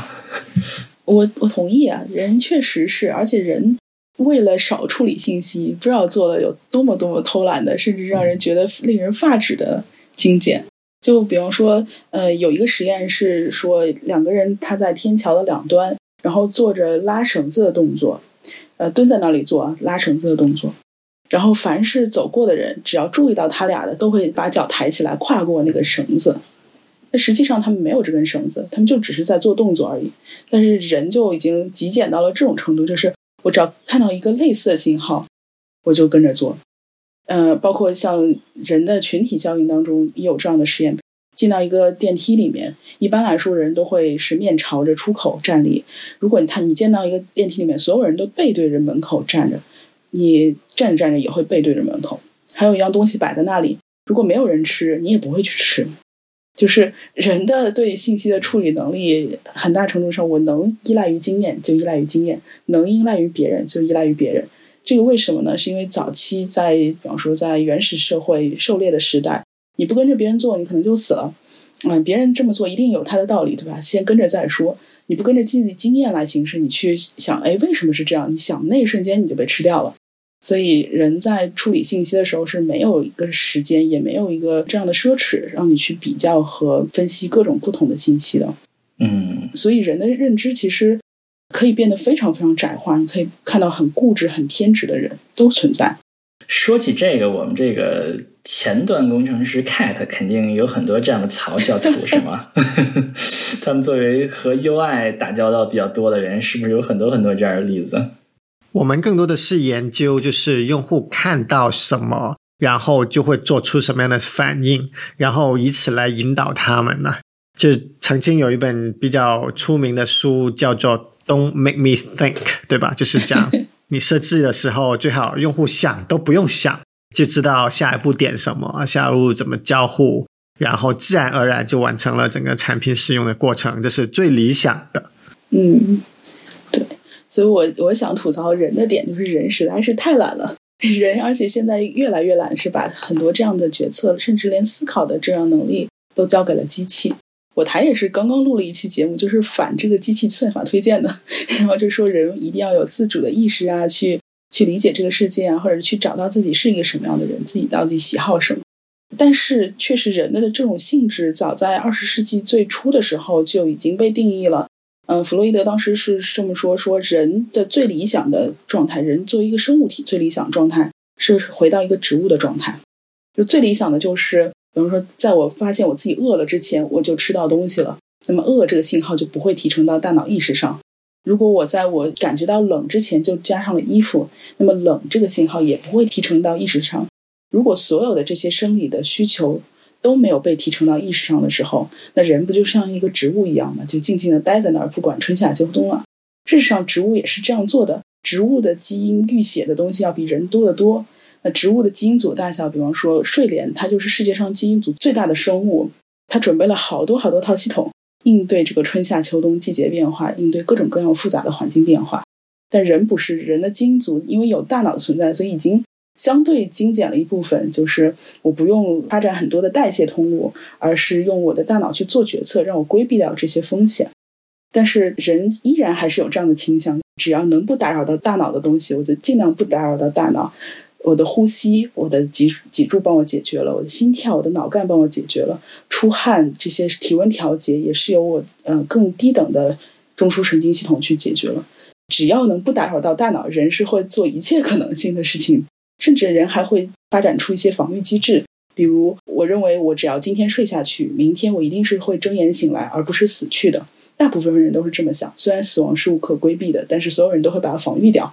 我我同意啊，人确实是，而且人为了少处理信息，不知道做了有多么多么偷懒的，甚至让人觉得令人发指的精简。就比方说，呃，有一个实验是说，两个人他在天桥的两端，然后做着拉绳子的动作，呃，蹲在那里做拉绳子的动作。然后凡是走过的人，只要注意到他俩的，都会把脚抬起来跨过那个绳子。那实际上他们没有这根绳子，他们就只是在做动作而已。但是人就已经极简到了这种程度，就是我只要看到一个类似的信号，我就跟着做。呃，包括像人的群体效应当中也有这样的实验。进到一个电梯里面，一般来说人都会是面朝着出口站立。如果你看你见到一个电梯里面所有人都背对着门口站着，你站着站着也会背对着门口。还有一样东西摆在那里，如果没有人吃，你也不会去吃。就是人的对信息的处理能力，很大程度上，我能依赖于经验就依赖于经验，能依赖于别人就依赖于别人。这个为什么呢？是因为早期在，比方说在原始社会狩猎的时代。你不跟着别人做，你可能就死了。嗯，别人这么做一定有他的道理，对吧？先跟着再说。你不跟着自己的经验来行事，你去想，哎，为什么是这样？你想那一瞬间你就被吃掉了。所以人在处理信息的时候是没有一个时间，也没有一个这样的奢侈，让你去比较和分析各种不同的信息的。嗯，所以人的认知其实可以变得非常非常窄化。你可以看到很固执、很偏执的人都存在。说起这个，我们这个前端工程师 Cat 肯定有很多这样的嘲笑图，是吗？他们作为和 UI 打交道比较多的人，是不是有很多很多这样的例子？我们更多的是研究，就是用户看到什么，然后就会做出什么样的反应，然后以此来引导他们呢？就曾经有一本比较出名的书叫做《Don't Make Me Think》，对吧？就是讲。你设置的时候，最好用户想都不用想，就知道下一步点什么，下一步怎么交互，然后自然而然就完成了整个产品使用的过程，这是最理想的。嗯，对，所以我我想吐槽人的点就是人实在是太懒了，人而且现在越来越懒，是把很多这样的决策，甚至连思考的这样能力都交给了机器。我台也是刚刚录了一期节目，就是反这个机器算法推荐的，然后就说人一定要有自主的意识啊，去去理解这个世界啊，或者去找到自己是一个什么样的人，自己到底喜好什么。但是，确实人的这种性质，早在二十世纪最初的时候就已经被定义了。嗯，弗洛伊德当时是这么说：说人的最理想的状态，人作为一个生物体最理想状态是回到一个植物的状态，就最理想的就是。比方说，在我发现我自己饿了之前，我就吃到东西了。那么饿这个信号就不会提升到大脑意识上。如果我在我感觉到冷之前就加上了衣服，那么冷这个信号也不会提升到意识上。如果所有的这些生理的需求都没有被提升到意识上的时候，那人不就像一个植物一样吗？就静静的待在那儿，不管春夏秋冬了。事实上，植物也是这样做的。植物的基因预写的东西要比人多得多。那植物的基因组大小，比方说睡莲，它就是世界上基因组最大的生物，它准备了好多好多套系统，应对这个春夏秋冬季节变化，应对各种各样复杂的环境变化。但人不是，人的基因组因为有大脑存在，所以已经相对精简了一部分，就是我不用发展很多的代谢通路，而是用我的大脑去做决策，让我规避掉这些风险。但是人依然还是有这样的倾向，只要能不打扰到大脑的东西，我就尽量不打扰到大脑。我的呼吸，我的脊脊柱帮我解决了；我的心跳，我的脑干帮我解决了。出汗这些体温调节也是由我呃更低等的中枢神经系统去解决了。只要能不打扰到大脑，人是会做一切可能性的事情，甚至人还会发展出一些防御机制。比如，我认为我只要今天睡下去，明天我一定是会睁眼醒来，而不是死去的。大部分人都是这么想。虽然死亡是无可规避的，但是所有人都会把它防御掉。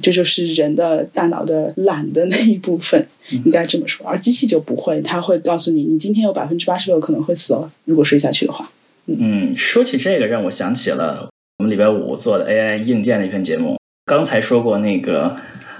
这就是人的大脑的懒的那一部分，应该这么说。而机器就不会，它会告诉你，你今天有百分之八十六可能会死哦，如果睡下去的话。嗯，说起这个，让我想起了我们礼拜五做的 AI 硬件的一篇节目。刚才说过那个，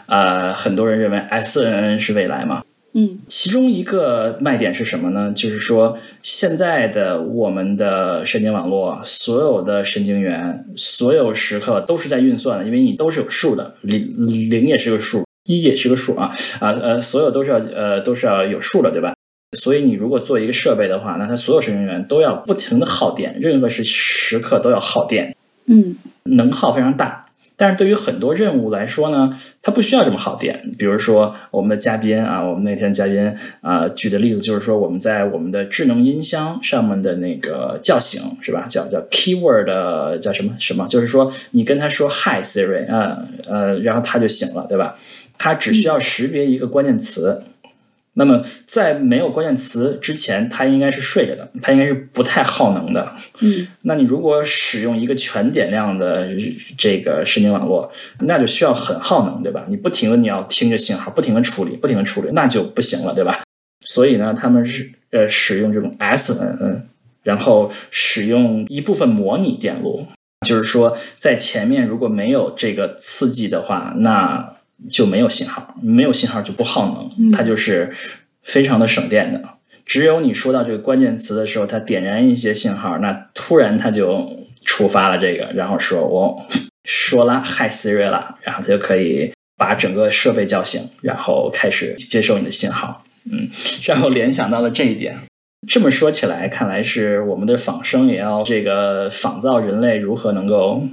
呃，很多人认为 SNN 是未来嘛。嗯，其中一个卖点是什么呢？就是说，现在的我们的神经网络，所有的神经元，所有时刻都是在运算的，因为你都是有数的，零零也是个数，一也是个数啊啊呃，所有都是要呃都是要有数的，对吧？所以你如果做一个设备的话，那它所有神经元都要不停的耗电，任何时时刻都要耗电，嗯，能耗非常大。但是对于很多任务来说呢，它不需要这么耗电。比如说我们的嘉宾啊，我们那天嘉宾啊举的例子就是说，我们在我们的智能音箱上面的那个叫醒是吧？叫叫 keyword 叫什么什么？就是说你跟他说 Hi Siri 啊呃，然后他就醒了，对吧？他只需要识别一个关键词。那么，在没有关键词之前，它应该是睡着的，它应该是不太耗能的。嗯，那你如果使用一个全点亮的这个神经网络，那就需要很耗能，对吧？你不停的你要听着信号，不停的处理，不停的处理，那就不行了，对吧？所以呢，他们是呃使用这种 SNN，然后使用一部分模拟电路，就是说在前面如果没有这个刺激的话，那。就没有信号，没有信号就不耗能，它就是非常的省电的。只有你说到这个关键词的时候，它点燃一些信号，那突然它就触发了这个，然后说我 说了 Hi Siri 了，然后它就可以把整个设备叫醒，然后开始接受你的信号。嗯，然后联想到了这一点。这么说起来，看来是我们的仿生也要这个仿造人类如何能够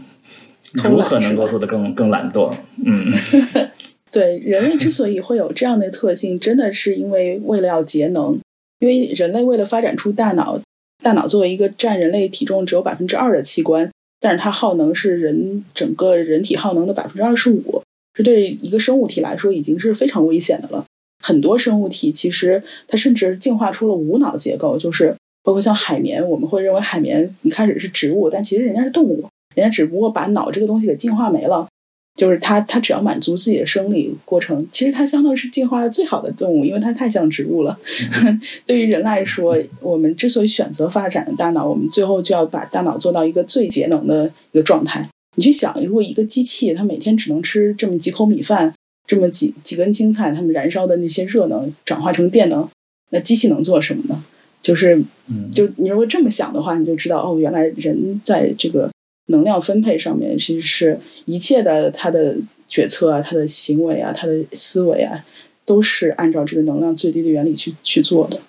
如何能够做得更更懒惰。嗯。对人类之所以会有这样的特性，真的是因为为了要节能。因为人类为了发展出大脑，大脑作为一个占人类体重只有百分之二的器官，但是它耗能是人整个人体耗能的百分之二十五，这对一个生物体来说已经是非常危险的了。很多生物体其实它甚至进化出了无脑结构，就是包括像海绵，我们会认为海绵一开始是植物，但其实人家是动物，人家只不过把脑这个东西给进化没了。就是它，它只要满足自己的生理过程，其实它相当于是进化的最好的动物，因为它太像植物了。对于人来说，我们之所以选择发展大脑，我们最后就要把大脑做到一个最节能的一个状态。你去想，如果一个机器它每天只能吃这么几口米饭，这么几几根青菜，它们燃烧的那些热能转化成电能，那机器能做什么呢？就是，就你如果这么想的话，你就知道哦，原来人在这个。能量分配上面，其实是一切的他的决策啊，他的行为啊，他的思维啊，都是按照这个能量最低的原理去去做的。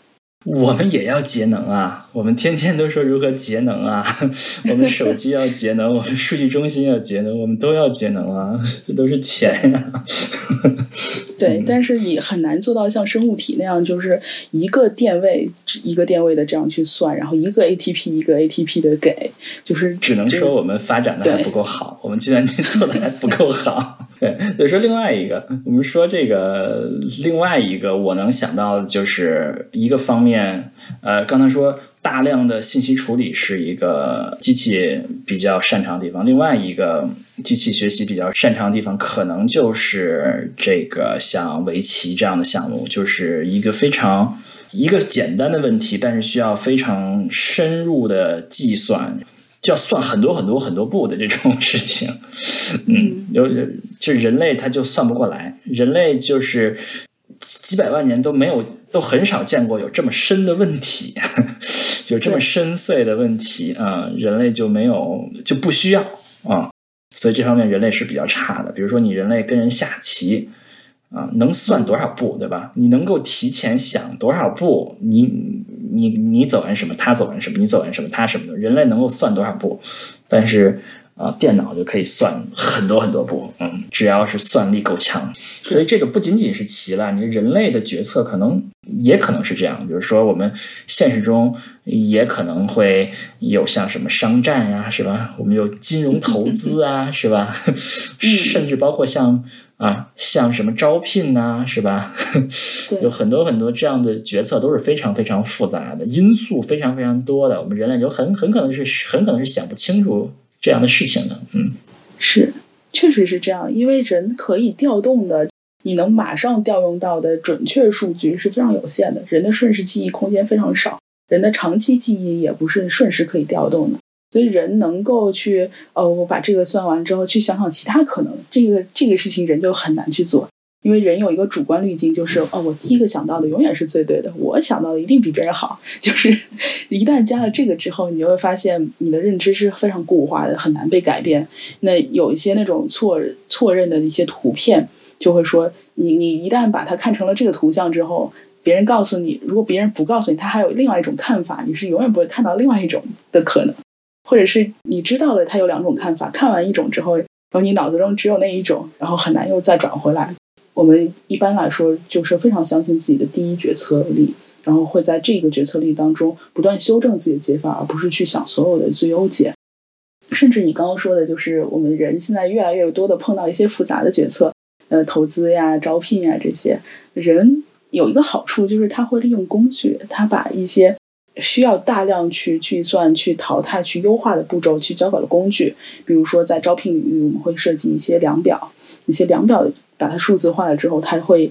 我们也要节能啊！我们天天都说如何节能啊！我们手机要节能，我们数据中心要节能，我们都要节能啊！这都是钱呀。对，但是你很难做到像生物体那样，就是一个电位一个电位的这样去算，然后一个 ATP 一个 ATP 的给，就是只能说我们发展的还不够好，我们计算机做的还不够好。对，所以说另外一个，我们说这个另外一个，我能想到的就是一个方面，呃，刚才说大量的信息处理是一个机器比较擅长的地方，另外一个机器学习比较擅长的地方，可能就是这个像围棋这样的项目，就是一个非常一个简单的问题，但是需要非常深入的计算。就要算很多很多很多步的这种事情，嗯，有就人类他就算不过来，人类就是几百万年都没有，都很少见过有这么深的问题，有这么深邃的问题啊，人类就没有就不需要啊，所以这方面人类是比较差的。比如说你人类跟人下棋啊，能算多少步，对吧？你能够提前想多少步，你。你你走完什么，他走完什么，你走完什么，他什么的。人类能够算多少步，但是啊，电脑就可以算很多很多步。嗯，只要是算力够强，所以这个不仅仅是棋了，你人类的决策可能也可能是这样。比如说，我们现实中也可能会有像什么商战呀，是吧？我们有金融投资啊，是吧？甚至包括像。啊，像什么招聘呐，是吧？有很多很多这样的决策都是非常非常复杂的因素，非常非常多的。我们人类就很很可能是很可能是想不清楚这样的事情的。嗯，是，确实是这样。因为人可以调动的，你能马上调用到的准确数据是非常有限的。人的瞬时记忆空间非常少，人的长期记忆也不是瞬时可以调动的。所以人能够去，哦，我把这个算完之后，去想想其他可能，这个这个事情人就很难去做，因为人有一个主观滤镜，就是哦，我第一个想到的永远是最对的，我想到的一定比别人好。就是一旦加了这个之后，你就会发现你的认知是非常固化的，很难被改变。那有一些那种错错认的一些图片，就会说你你一旦把它看成了这个图像之后，别人告诉你，如果别人不告诉你，他还有另外一种看法，你是永远不会看到另外一种的可能。或者是你知道了，他有两种看法，看完一种之后，然后你脑子中只有那一种，然后很难又再转回来。我们一般来说就是非常相信自己的第一决策力，然后会在这个决策力当中不断修正自己的解法，而不是去想所有的最优解。甚至你刚刚说的，就是我们人现在越来越多的碰到一些复杂的决策，呃，投资呀、招聘呀这些，人有一个好处就是他会利用工具，他把一些需要大量去计算、去淘汰、去优化的步骤去交给了工具。比如说在招聘领域，我们会设计一些量表，一些量表把它数字化了之后，它会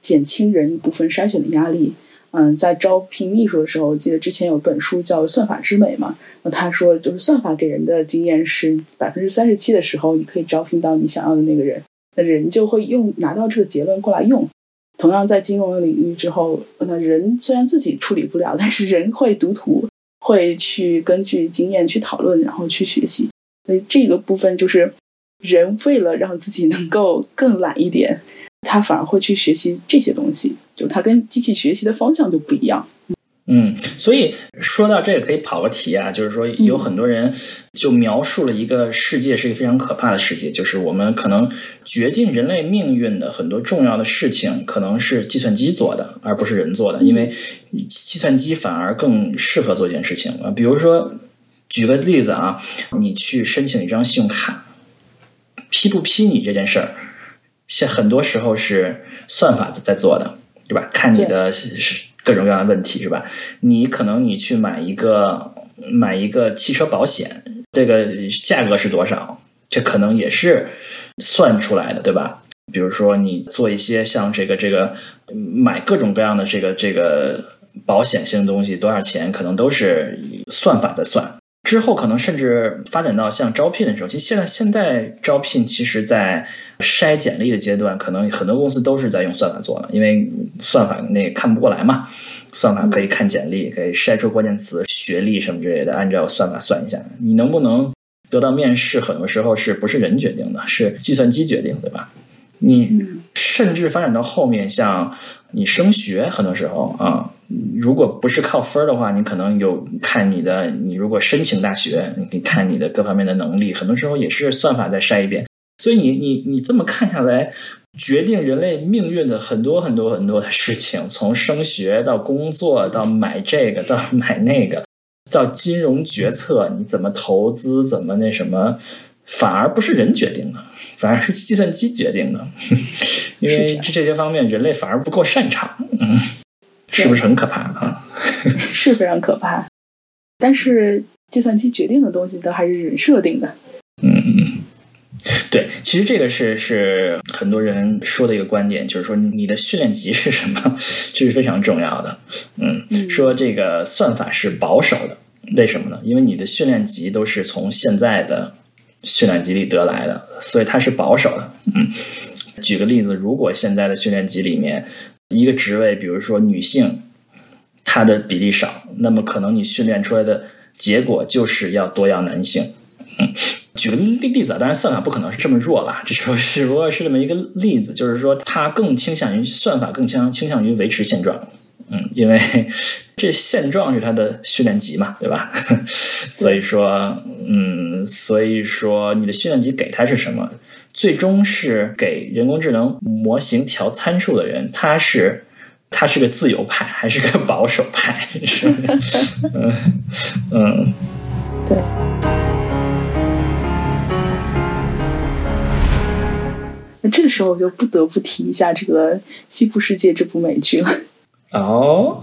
减轻人一部分筛选的压力。嗯，在招聘秘书的时候，我记得之前有本书叫《算法之美》嘛，那他说就是算法给人的经验是百分之三十七的时候，你可以招聘到你想要的那个人，那人就会用拿到这个结论过来用。同样在金融领域之后，那人虽然自己处理不了，但是人会读图，会去根据经验去讨论，然后去学习。所以这个部分就是人为了让自己能够更懒一点。他反而会去学习这些东西，就他跟机器学习的方向就不一样。嗯，所以说到这个可以跑个题啊，就是说有很多人就描述了一个世界是一个非常可怕的世界，就是我们可能决定人类命运的很多重要的事情可能是计算机做的，而不是人做的，因为计算机反而更适合做一件事情啊。比如说，举个例子啊，你去申请一张信用卡，批不批你这件事儿。现很多时候是算法在在做的，对吧？看你的是各种各样的问题，是吧？你可能你去买一个买一个汽车保险，这个价格是多少？这可能也是算出来的，对吧？比如说你做一些像这个这个买各种各样的这个这个保险性的东西，多少钱？可能都是算法在算。之后可能甚至发展到像招聘的时候，其实现在现在招聘其实，在筛简历的阶段，可能很多公司都是在用算法做的，因为算法那看不过来嘛，算法可以看简历，可以筛出关键词、学历什么之类的，按照算法算一下，你能不能得到面试，很多时候是不是人决定的，是计算机决定，对吧？你甚至发展到后面，像你升学，很多时候啊。如果不是靠分儿的话，你可能有看你的，你如果申请大学，你可以看你的各方面的能力，很多时候也是算法再筛一遍。所以你你你这么看下来，决定人类命运的很多很多很多的事情，从升学到工作到买这个到买那个，到金融决策，你怎么投资，怎么那什么，反而不是人决定的，反而是计算机决定的，因为这这些方面人类反而不够擅长。嗯。是不是很可怕啊？是非常可怕，但是计算机决定的东西都还是人设定的。嗯，对，其实这个是是很多人说的一个观点，就是说你的训练集是什么，这是非常重要的。嗯，说这个算法是保守的，为什么呢？因为你的训练集都是从现在的训练集里得来的，所以它是保守的。嗯，举个例子，如果现在的训练集里面。一个职位，比如说女性，她的比例少，那么可能你训练出来的结果就是要多要男性。嗯，举个例例子啊，当然算法不可能是这么弱了，这说是不过是这么一个例子，就是说它更倾向于算法更倾倾向于维持现状。嗯，因为这现状是它的训练集嘛，对吧？所以说，嗯，所以说你的训练集给它是什么？最终是给人工智能模型调参数的人，他是他是个自由派还是个保守派？是嗯嗯，对。那这个时候我就不得不提一下这个《西部世界》这部美剧了。哦，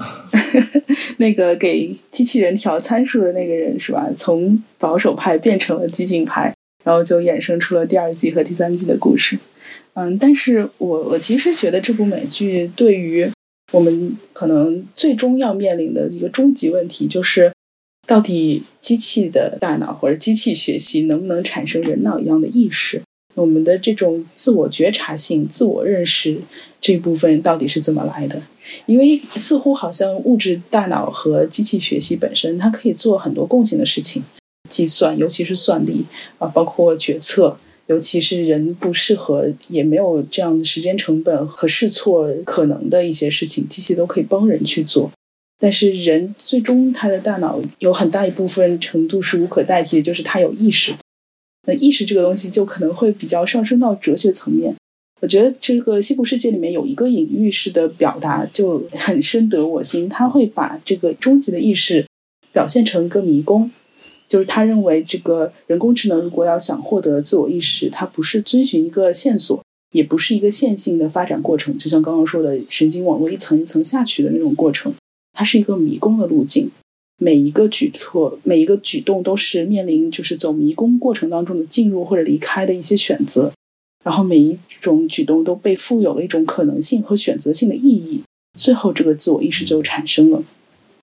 那个给机器人调参数的那个人是吧？从保守派变成了激进派。然后就衍生出了第二季和第三季的故事，嗯，但是我我其实觉得这部美剧对于我们可能最终要面临的一个终极问题，就是到底机器的大脑或者机器学习能不能产生人脑一样的意识？我们的这种自我觉察性、自我认识这部分到底是怎么来的？因为似乎好像物质大脑和机器学习本身，它可以做很多共性的事情。计算，尤其是算力啊，包括决策，尤其是人不适合，也没有这样的时间成本和试错可能的一些事情，机器都可以帮人去做。但是人最终他的大脑有很大一部分程度是无可代替的，就是他有意识。那意识这个东西就可能会比较上升到哲学层面。我觉得这个西部世界里面有一个隐喻式的表达就很深得我心，他会把这个终极的意识表现成一个迷宫，就是他认为这个人工智能如果要想获得自我意识，它不是遵循一个线索，也不是一个线性的发展过程，就像刚刚说的神经网络一层一层下去的那种过程，它是一个迷宫的路径，每一个举措、每一个举动都是面临就是走迷宫过程当中的进入或者离开的一些选择。然后每一种举动都被赋有了一种可能性和选择性的意义，最后这个自我意识就产生了。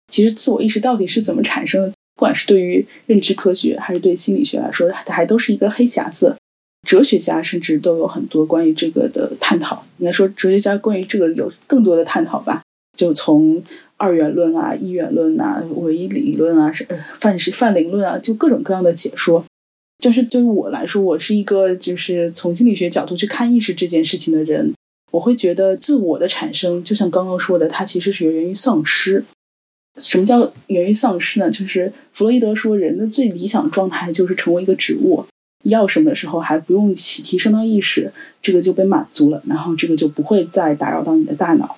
其实自我意识到底是怎么产生的？不管是对于认知科学还是对心理学来说，它还都是一个黑匣子。哲学家甚至都有很多关于这个的探讨。应该说，哲学家关于这个有更多的探讨吧。就从二元论啊、一元论啊、唯一理论啊、是范式范灵论啊，就各种各样的解说。但是对于我来说，我是一个就是从心理学角度去看意识这件事情的人，我会觉得自我的产生，就像刚刚说的，它其实是源于丧失。什么叫源于丧失呢？就是弗洛伊德说，人的最理想状态就是成为一个植物，要什么的时候还不用提提升到意识，这个就被满足了，然后这个就不会再打扰到你的大脑。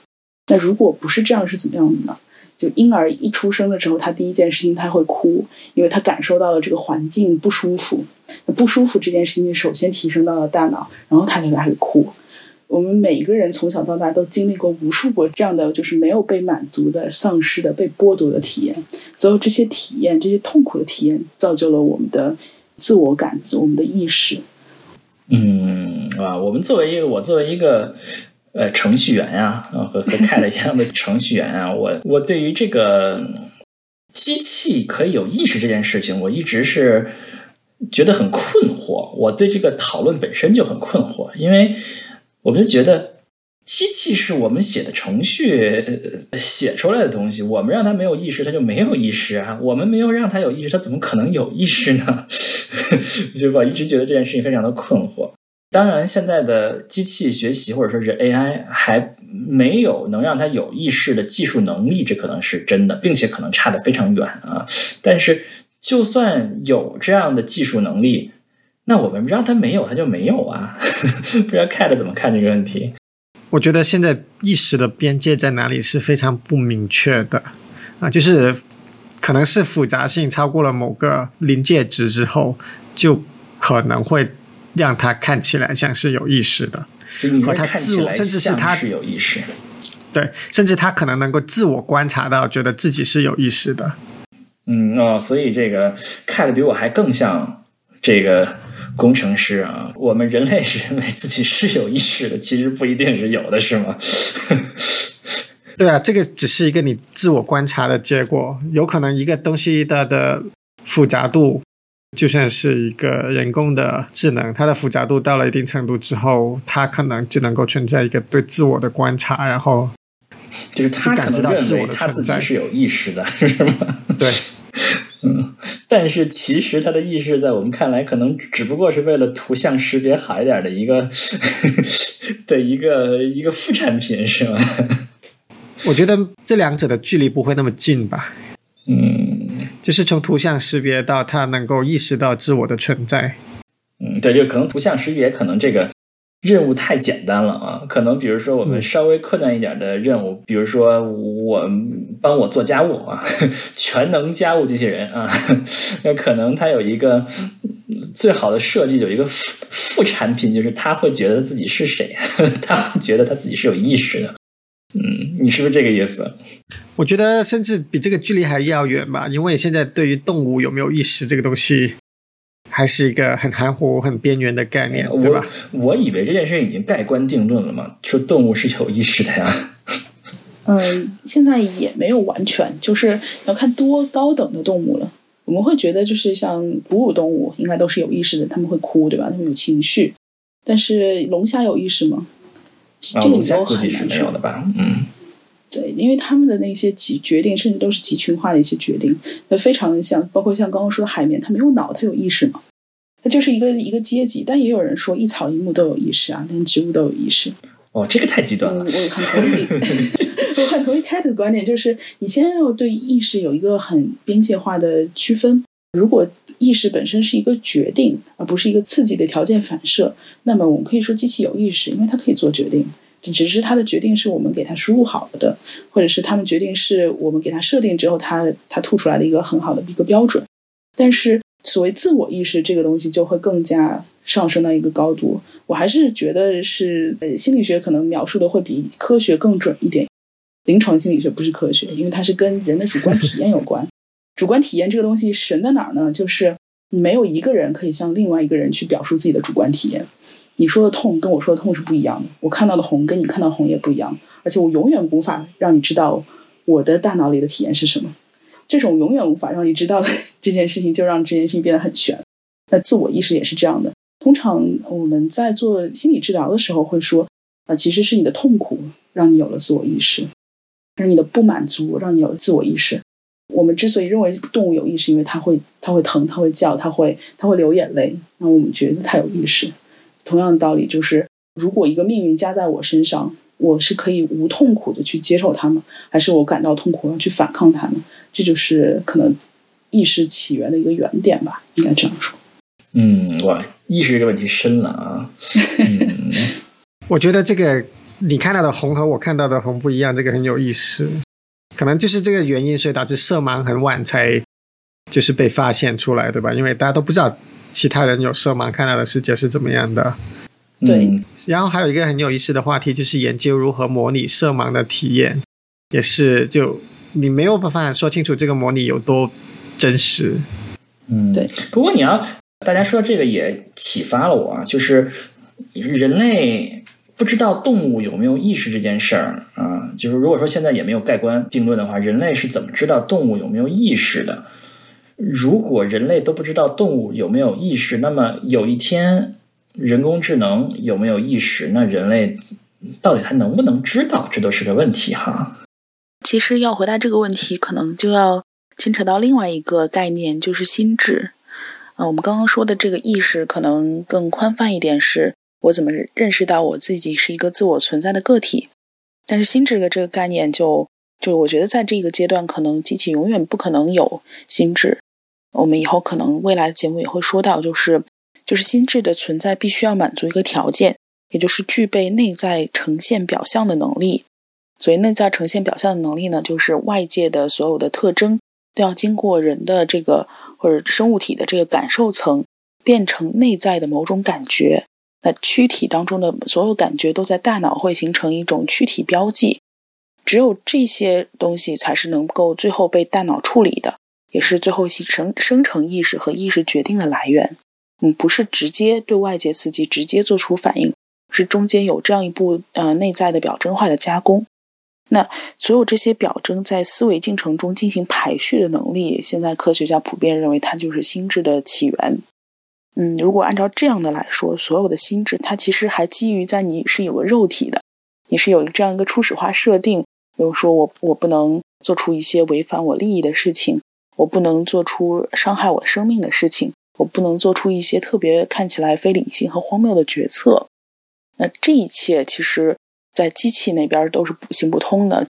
那如果不是这样，是怎么样的呢？就婴儿一出生的时候，他第一件事情他会哭，因为他感受到了这个环境不舒服。那不舒服这件事情首先提升到了大脑，然后他就开始哭。我们每一个人从小到大都经历过无数个这样的，就是没有被满足的、丧失的、被剥夺的体验。所有这些体验，这些痛苦的体验，造就了我们的自我感知、我们的意识。嗯，啊，我们作为一个，我作为一个。呃，程序员呀，啊和和 Cat 一样的程序员啊，我我对于这个机器可以有意识这件事情，我一直是觉得很困惑。我对这个讨论本身就很困惑，因为我们就觉得机器是我们写的程序写出来的东西，我们让它没有意识，它就没有意识啊；我们没有让它有意识，它怎么可能有意识呢？就我一直觉得这件事情非常的困惑。当然，现在的机器学习或者说是 AI 还没有能让它有意识的技术能力，这可能是真的，并且可能差得非常远啊。但是，就算有这样的技术能力，那我们让他没有，他就没有啊。不知道 Cat 怎么看这个问题？我觉得现在意识的边界在哪里是非常不明确的啊，就是可能是复杂性超过了某个临界值之后，就可能会。让他看起来像是有意识的，和他自我，甚至是他是有意识，对，甚至他可能能够自我观察到，觉得自己是有意识的。嗯哦，所以这个看的比我还更像这个工程师啊。我们人类是认 为自己是有意识的，其实不一定是有的，是吗？对啊，这个只是一个你自我观察的结果，有可能一个东西它的复杂度。就算是一个人工的智能，它的复杂度到了一定程度之后，它可能就能够存在一个对自我的观察，然后就是他可能认为他自己是有意识的，是吗？对，嗯，但是其实它的意识在我们看来，可能只不过是为了图像识别好一点的一个的一个一个副产品，是吗？我觉得这两者的距离不会那么近吧？嗯。就是从图像识别到它能够意识到自我的存在。嗯，对，就可能图像识别可能这个任务太简单了啊。可能比如说我们稍微困难一点的任务，比如说我帮我做家务啊，全能家务机器人啊，那可能它有一个最好的设计，有一个副副产品，就是他会觉得自己是谁，他会觉得他自己是有意识的。嗯，你是不是这个意思？我觉得甚至比这个距离还要远吧，因为现在对于动物有没有意识这个东西，还是一个很含糊、很边缘的概念，对吧？我以为这件事已经盖棺定论了嘛，说动物是有意识的呀。嗯，现在也没有完全，就是要看多高等的动物了。我们会觉得，就是像哺乳动物应该都是有意识的，他们会哭，对吧？他们有情绪。但是龙虾有意识吗？这个都很难说的吧，嗯，对，因为他们的那些集决定，甚至都是集群化的一些决定，那非常像，包括像刚刚说的海绵，它没有脑，它有意识嘛？它就是一个一个阶级，但也有人说一草一木都有意识啊，连植物都有意识。哦，这个太极端了。我很同意，我很同意 Cat 的观点，就是你先要对意识有一个很边界化的区分。如果意识本身是一个决定，而不是一个刺激的条件反射，那么我们可以说机器有意识，因为它可以做决定，只是他的决定是我们给他输入好了的，或者是他们决定是我们给他设定之后，他他吐出来的一个很好的一个标准。但是所谓自我意识这个东西，就会更加上升到一个高度。我还是觉得是呃，心理学可能描述的会比科学更准一点。临床心理学不是科学，因为它是跟人的主观体验有关。主观体验这个东西神在哪儿呢？就是没有一个人可以向另外一个人去表述自己的主观体验。你说的痛跟我说的痛是不一样的，我看到的红跟你看到红也不一样，而且我永远无法让你知道我的大脑里的体验是什么。这种永远无法让你知道的 这件事情，就让这件事情变得很悬。那自我意识也是这样的。通常我们在做心理治疗的时候会说，啊，其实是你的痛苦让你有了自我意识，是你的不满足让你有了自我意识。我们之所以认为动物有意识，因为它会它会疼，它会叫，它会它会流眼泪，那我们觉得它有意识。同样的道理，就是如果一个命运加在我身上，我是可以无痛苦的去接受它们，还是我感到痛苦要去反抗它们？这就是可能意识起源的一个原点吧，应该这样说。嗯，哇，意识这个问题深了啊。嗯，我觉得这个你看到的红和我看到的红不一样，这个很有意思。可能就是这个原因，所以导致色盲很晚才就是被发现出来，对吧？因为大家都不知道其他人有色盲看到的世界是怎么样的。对。然后还有一个很有意思的话题，就是研究如何模拟色盲的体验，也是就你没有办法说清楚这个模拟有多真实。嗯，对。不过你要大家说这个也启发了我啊，就是人类。不知道动物有没有意识这件事儿啊，就是如果说现在也没有盖棺定论的话，人类是怎么知道动物有没有意识的？如果人类都不知道动物有没有意识，那么有一天人工智能有没有意识，那人类到底还能不能知道？这都是个问题哈。其实要回答这个问题，可能就要牵扯到另外一个概念，就是心智。啊，我们刚刚说的这个意识，可能更宽泛一点是。我怎么认识到我自己是一个自我存在的个体？但是心智的这个概念，就就我觉得在这个阶段，可能机器永远不可能有心智。我们以后可能未来的节目也会说到，就是就是心智的存在必须要满足一个条件，也就是具备内在呈现表象的能力。所以内在呈现表象的能力呢，就是外界的所有的特征都要经过人的这个或者生物体的这个感受层，变成内在的某种感觉。那躯体当中的所有感觉都在大脑会形成一种躯体标记，只有这些东西才是能够最后被大脑处理的，也是最后形成生成意识和意识决定的来源。嗯，不是直接对外界刺激直接做出反应，是中间有这样一步呃内在的表征化的加工。那所有这些表征在思维进程中进行排序的能力，现在科学家普遍认为它就是心智的起源。嗯，如果按照这样的来说，所有的心智它其实还基于在你是有个肉体的，你是有这样一个初始化设定，比如说我我不能做出一些违反我利益的事情，我不能做出伤害我生命的事情，我不能做出一些特别看起来非理性和荒谬的决策。那这一切其实，在机器那边都是行不通的。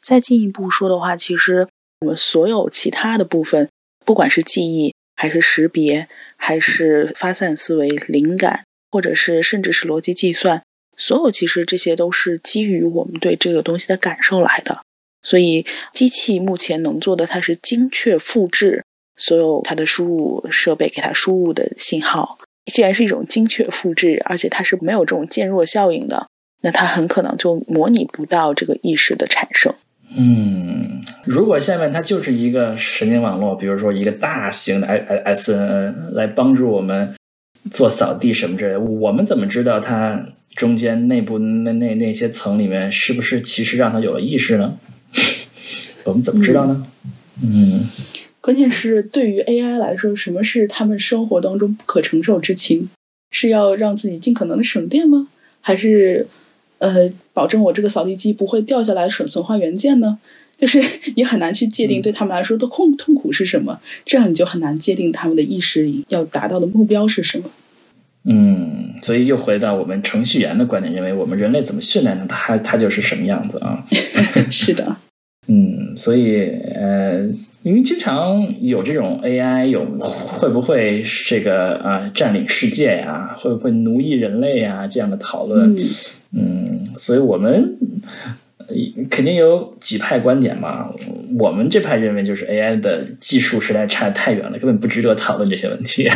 再进一步说的话，其实我们所有其他的部分，不管是记忆还是识别。还是发散思维、灵感，或者是甚至是逻辑计算，所有其实这些都是基于我们对这个东西的感受来的。所以，机器目前能做的，它是精确复制所有它的输入设备给它输入的信号。既然是一种精确复制，而且它是没有这种渐弱效应的，那它很可能就模拟不到这个意识的产生。嗯，如果下面它就是一个神经网络，比如说一个大型的 S N N 来帮助我们做扫地什么之类的，我们怎么知道它中间内部那那那些层里面是不是其实让它有了意识呢？我们怎么知道呢？嗯，关键是对于 A I 来说，什么是他们生活当中不可承受之轻？是要让自己尽可能的省电吗？还是？呃，保证我这个扫地机不会掉下来损损坏原件呢？就是你很难去界定对他们来说的痛痛苦是什么，这样你就很难界定他们的意识要达到的目标是什么。嗯，所以又回到我们程序员的观点，认为我们人类怎么训练的，他他就是什么样子啊？是的。嗯，所以呃，因为经常有这种 AI 有会不会这个啊占领世界呀，会不会奴役人类呀这样的讨论，嗯，所以我们肯定有几派观点嘛。我们这派认为，就是 AI 的技术实在差太远了，根本不值得讨论这些问题。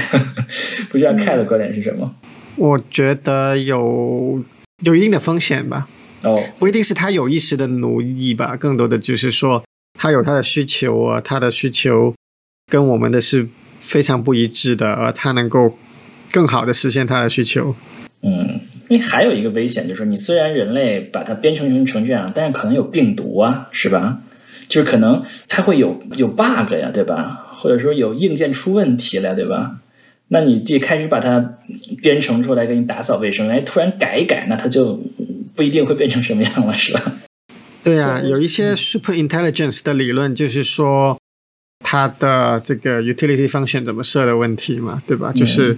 不知道 K 的观点是什么？我觉得有有一定的风险吧。哦，不一定是他有意识的奴役吧，更多的就是说他有他的需求啊，他的需求跟我们的是非常不一致的，而他能够更好的实现他的需求。嗯，因为还有一个危险就是，你虽然人类把它编程成成这样，但是可能有病毒啊，是吧？就是可能它会有有 bug 呀，对吧？或者说有硬件出问题了，对吧？那你一开始把它编程出来给你打扫卫生，哎，突然改一改，那它就。不一定会变成什么样了，是吧？对呀，有一些 super intelligence 的理论，就是说它的这个 utility function 怎么设的问题嘛，对吧？就是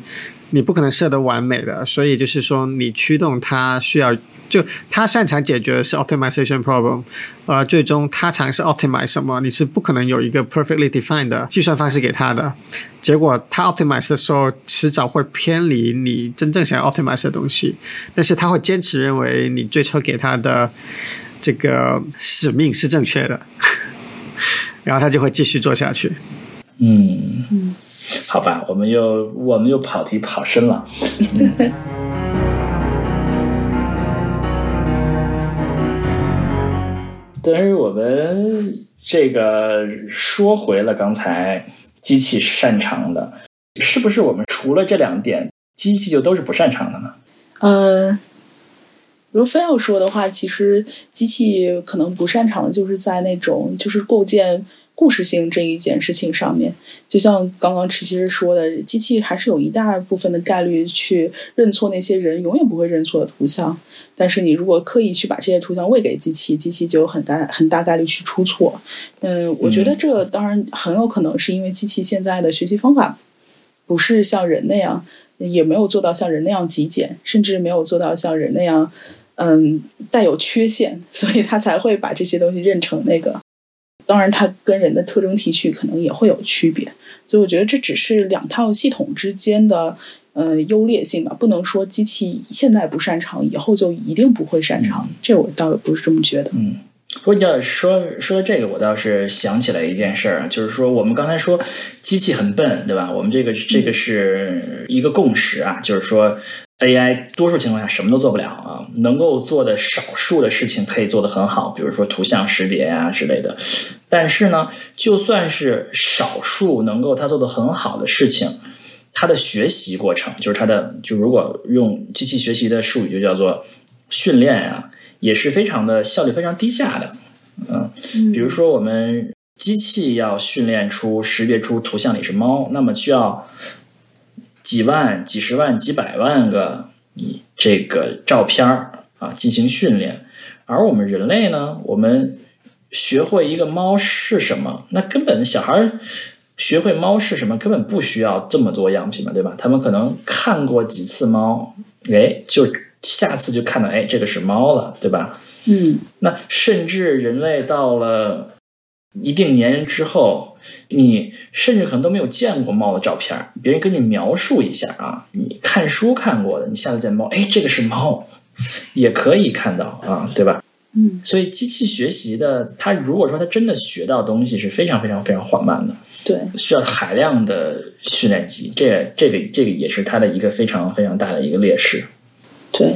你不可能设得完美的，所以就是说你驱动它需要。就他擅长解决的是 optimization problem，呃，最终他尝试 optimize 什么，你是不可能有一个 perfectly defined 的计算方式给他的。结果他 optimize 的时候，迟早会偏离你真正想要 optimize 的东西，但是他会坚持认为你最初给他的这个使命是正确的，然后他就会继续做下去。嗯嗯，好吧，我们又我们又跑题跑深了。但是我们这个说回了刚才机器擅长的，是不是我们除了这两点，机器就都是不擅长的呢？嗯，如果非要说的话，其实机器可能不擅长的就是在那种就是构建。故事性这一件事情上面，就像刚刚池其实说的，机器还是有一大部分的概率去认错那些人永远不会认错的图像。但是你如果刻意去把这些图像喂给机器，机器就有很大很大概率去出错。嗯，我觉得这当然很有可能是因为机器现在的学习方法不是像人那样，也没有做到像人那样极简，甚至没有做到像人那样，嗯，带有缺陷，所以他才会把这些东西认成那个。当然，它跟人的特征提取可能也会有区别，所以我觉得这只是两套系统之间的呃优劣性吧，不能说机器现在不擅长，以后就一定不会擅长。这我倒也不是这么觉得。嗯，不过你要说说这个，我倒是想起来一件事儿，就是说我们刚才说机器很笨，对吧？我们这个这个是一个共识啊，就是说。AI 多数情况下什么都做不了啊，能够做的少数的事情可以做得很好，比如说图像识别啊之类的。但是呢，就算是少数能够它做得很好的事情，它的学习过程，就是它的，就如果用机器学习的术语就叫做训练啊，也是非常的效率非常低下的。嗯，比如说我们机器要训练出识别出图像里是猫，那么需要。几万、几十万、几百万个你这个照片儿啊进行训练，而我们人类呢，我们学会一个猫是什么，那根本小孩学会猫是什么，根本不需要这么多样品嘛，对吧？他们可能看过几次猫，哎，就下次就看到，哎，这个是猫了，对吧？嗯，那甚至人类到了一定年龄之后。你甚至可能都没有见过猫的照片，别人跟你描述一下啊，你看书看过的，你下次见猫，哎，这个是猫，也可以看到啊，对吧？嗯，所以机器学习的，它如果说它真的学到东西是非常非常非常缓慢的，对，需要海量的训练集，这这个这个也是它的一个非常非常大的一个劣势。对，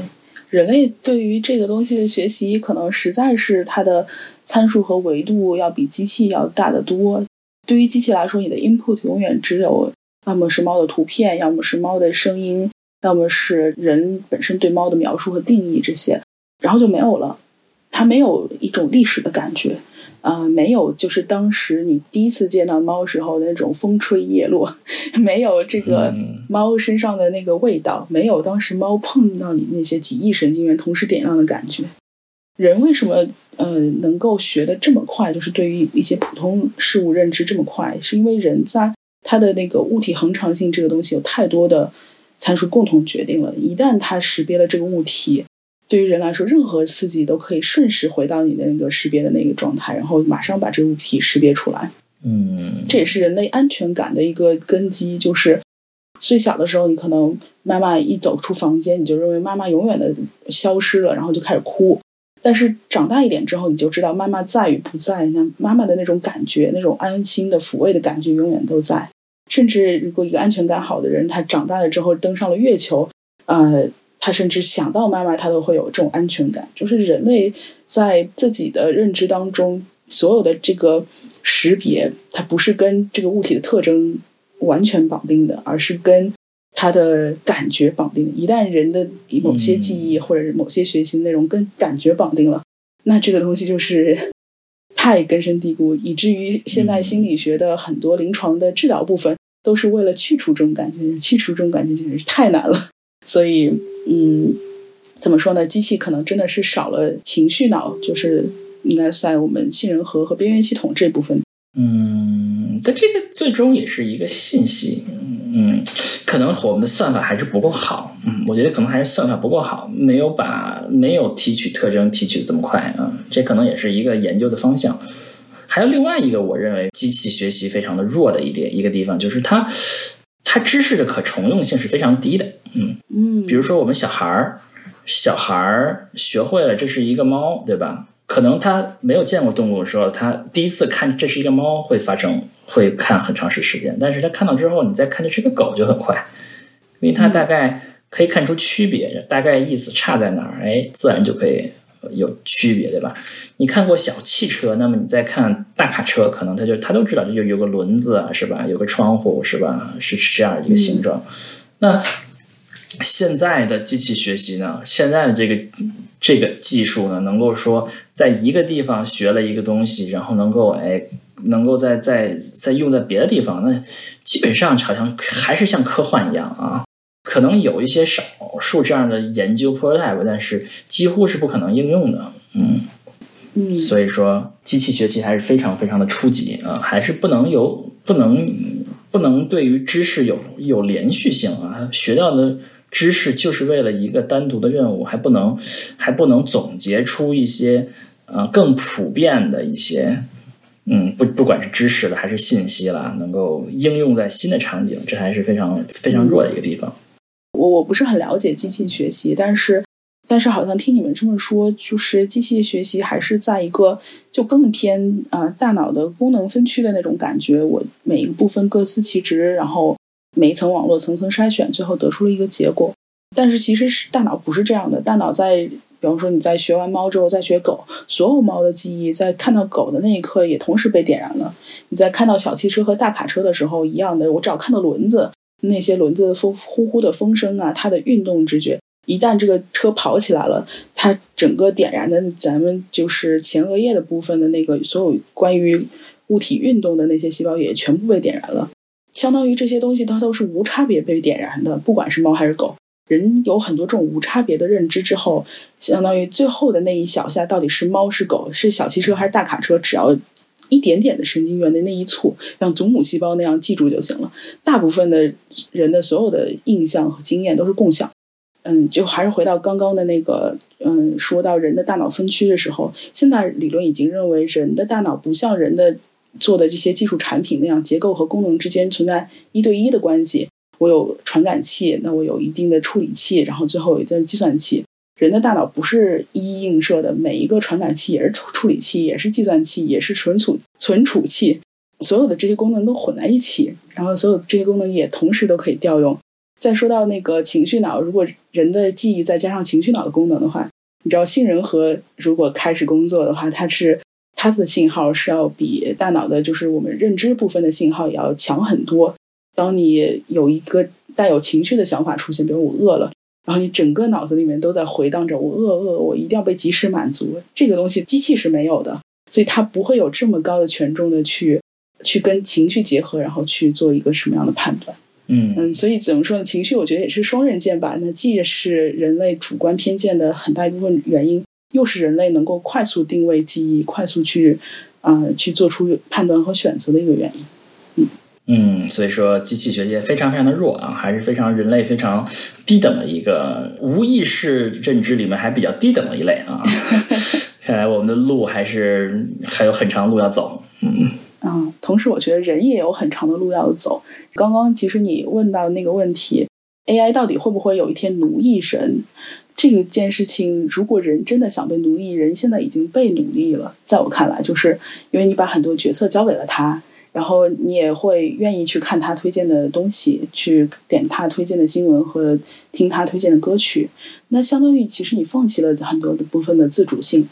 人类对于这个东西的学习，可能实在是它的参数和维度要比机器要大得多。对于机器来说，你的 input 永远只有要么是猫的图片，要么是猫的声音，要么是人本身对猫的描述和定义这些，然后就没有了。它没有一种历史的感觉，啊，没有就是当时你第一次见到猫时候的那种风吹叶落，没有这个猫身上的那个味道，没有当时猫碰到你那些几亿神经元同时点亮的感觉。人为什么？呃，能够学的这么快，就是对于一些普通事物认知这么快，是因为人在他的那个物体恒常性这个东西有太多的参数共同决定了。一旦它识别了这个物体，对于人来说，任何刺激都可以瞬时回到你的那个识别的那个状态，然后马上把这个物体识别出来。嗯，这也是人类安全感的一个根基，就是最小的时候，你可能妈妈一走出房间，你就认为妈妈永远的消失了，然后就开始哭。但是长大一点之后，你就知道妈妈在与不在，那妈妈的那种感觉，那种安心的抚慰的感觉永远都在。甚至如果一个安全感好的人，他长大了之后登上了月球，呃，他甚至想到妈妈，他都会有这种安全感。就是人类在自己的认知当中，所有的这个识别，它不是跟这个物体的特征完全绑定的，而是跟他的感觉绑定。一旦人的某些记忆或者是某些学习内容跟感觉绑定了，那这个东西就是太根深蒂固，以至于现代心理学的很多临床的治疗部分都是为了去除这种感觉，去除这种感觉简直是太难了。所以，嗯，怎么说呢？机器可能真的是少了情绪脑，就是应该在我们杏仁核和边缘系统这部分。嗯，但这个最终也是一个信息。嗯，可能我们的算法还是不够好。嗯，我觉得可能还是算法不够好，没有把没有提取特征提取的这么快啊。这可能也是一个研究的方向。还有另外一个，我认为机器学习非常的弱的一点一个地方，就是它它知识的可重用性是非常低的。嗯嗯，比如说我们小孩儿，小孩儿学会了这是一个猫，对吧？可能他没有见过动物的时候，他第一次看这是一个猫会发生会看很长时间，但是他看到之后，你再看这是个狗就很快，因为它大概可以看出区别，大概意思差在哪儿，哎，自然就可以有区别，对吧？你看过小汽车，那么你再看大卡车，可能他就他都知道，这就有个轮子啊，是吧？有个窗户，是吧？是是这样一个形状。那现在的机器学习呢？现在的这个这个技术呢，能够说在一个地方学了一个东西，然后能够哎，能够在在在用在别的地方，那基本上好像还是像科幻一样啊。可能有一些少数这样的研究 prototype，但是几乎是不可能应用的。嗯嗯，所以说机器学习还是非常非常的初级啊，还是不能有不能不能对于知识有有连续性啊，学到的。知识就是为了一个单独的任务，还不能还不能总结出一些呃更普遍的一些嗯不不管是知识了还是信息了，能够应用在新的场景，这还是非常非常弱的一个地方。我我不是很了解机器学习，但是但是好像听你们这么说，就是机器学习还是在一个就更偏啊大脑的功能分区的那种感觉，我每一个部分各司其职，然后。每一层网络层层筛选，最后得出了一个结果。但是其实是大脑不是这样的，大脑在，比方说你在学完猫之后再学狗，所有猫的记忆在看到狗的那一刻也同时被点燃了。你在看到小汽车和大卡车的时候一样的，我只要看到轮子，那些轮子风呼呼的风声啊，它的运动直觉，一旦这个车跑起来了，它整个点燃的咱们就是前额叶的部分的那个所有关于物体运动的那些细胞也全部被点燃了。相当于这些东西，它都是无差别被点燃的，不管是猫还是狗。人有很多这种无差别的认知之后，相当于最后的那一小下，到底是猫是狗，是小汽车还是大卡车，只要一点点的神经元的那一簇，像祖母细胞那样记住就行了。大部分的人的所有的印象和经验都是共享。嗯，就还是回到刚刚的那个，嗯，说到人的大脑分区的时候，现在理论已经认为人的大脑不像人的。做的这些技术产品那样，结构和功能之间存在一对一的关系。我有传感器，那我有一定的处理器，然后最后有一个计算器。人的大脑不是一一映射的，每一个传感器也是处处理器，也是计算器，也是存储存储器，所有的这些功能都混在一起，然后所有这些功能也同时都可以调用。再说到那个情绪脑，如果人的记忆再加上情绪脑的功能的话，你知道杏仁核如果开始工作的话，它是。它的信号是要比大脑的，就是我们认知部分的信号也要强很多。当你有一个带有情绪的想法出现，比如我饿了，然后你整个脑子里面都在回荡着我饿饿，我一定要被及时满足。这个东西机器是没有的，所以它不会有这么高的权重的去去跟情绪结合，然后去做一个什么样的判断。嗯嗯，所以怎么说呢？情绪我觉得也是双刃剑吧。那既是人类主观偏见的很大一部分原因。又是人类能够快速定位记忆、快速去啊去做出判断和选择的一个原因。嗯嗯，所以说机器学界非常非常的弱啊，还是非常人类非常低等的一个无意识认知里面还比较低等的一类啊。看来我们的路还是还有很长路要走。嗯嗯，同时我觉得人也有很长的路要走。刚刚其实你问到那个问题，AI 到底会不会有一天奴役人？这个件事情，如果人真的想被奴役，人现在已经被奴役了。在我看来，就是因为你把很多决策交给了他，然后你也会愿意去看他推荐的东西，去点他推荐的新闻和听他推荐的歌曲。那相当于其实你放弃了很多的部分的自主性。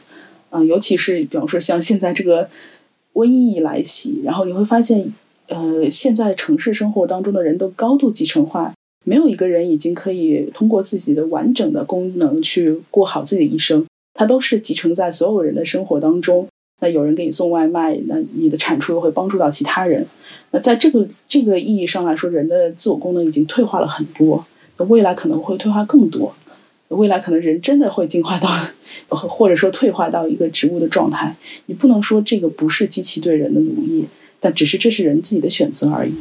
嗯，尤其是比方说像现在这个。瘟疫来袭，然后你会发现，呃，现在城市生活当中的人都高度集成化，没有一个人已经可以通过自己的完整的功能去过好自己的一生，它都是集成在所有人的生活当中。那有人给你送外卖，那你的产出又会帮助到其他人。那在这个这个意义上来说，人的自我功能已经退化了很多，那未来可能会退化更多。未来可能人真的会进化到，或者说退化到一个植物的状态。你不能说这个不是机器对人的奴役，但只是这是人自己的选择而已。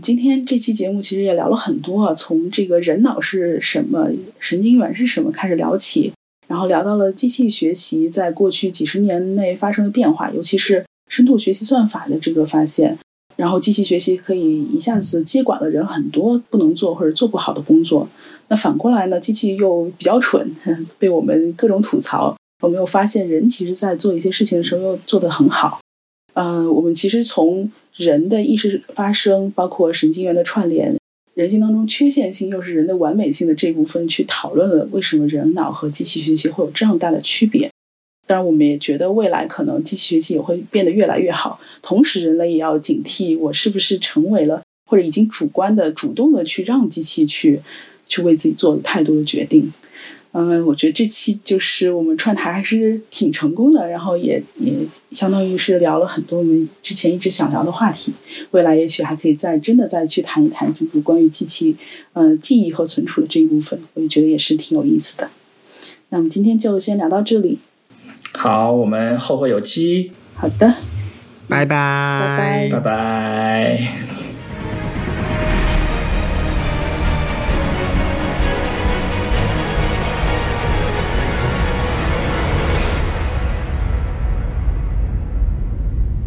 今天这期节目其实也聊了很多啊，从这个人脑是什么、神经元是什么开始聊起，然后聊到了机器学习在过去几十年内发生的变化，尤其是深度学习算法的这个发现。然后机器学习可以一下子接管了人很多不能做或者做不好的工作。那反过来呢？机器又比较蠢，被我们各种吐槽。我们又发现人其实在做一些事情的时候又做得很好。嗯，我们其实从人的意识发生，包括神经元的串联，人性当中缺陷性又是人的完美性的这部分，去讨论了为什么人脑和机器学习会有这样大的区别。当然，我们也觉得未来可能机器学习也会变得越来越好。同时，人类也要警惕，我是不是成为了或者已经主观的、主动的去让机器去去为自己做太多的决定。嗯，我觉得这期就是我们串台还是挺成功的，然后也也相当于是聊了很多我们之前一直想聊的话题。未来也许还可以再真的再去谈一谈这个关于机器呃记忆和存储的这一部分，我也觉得也是挺有意思的。那我们今天就先聊到这里。好，我们后会有期。好的，拜拜，拜拜拜。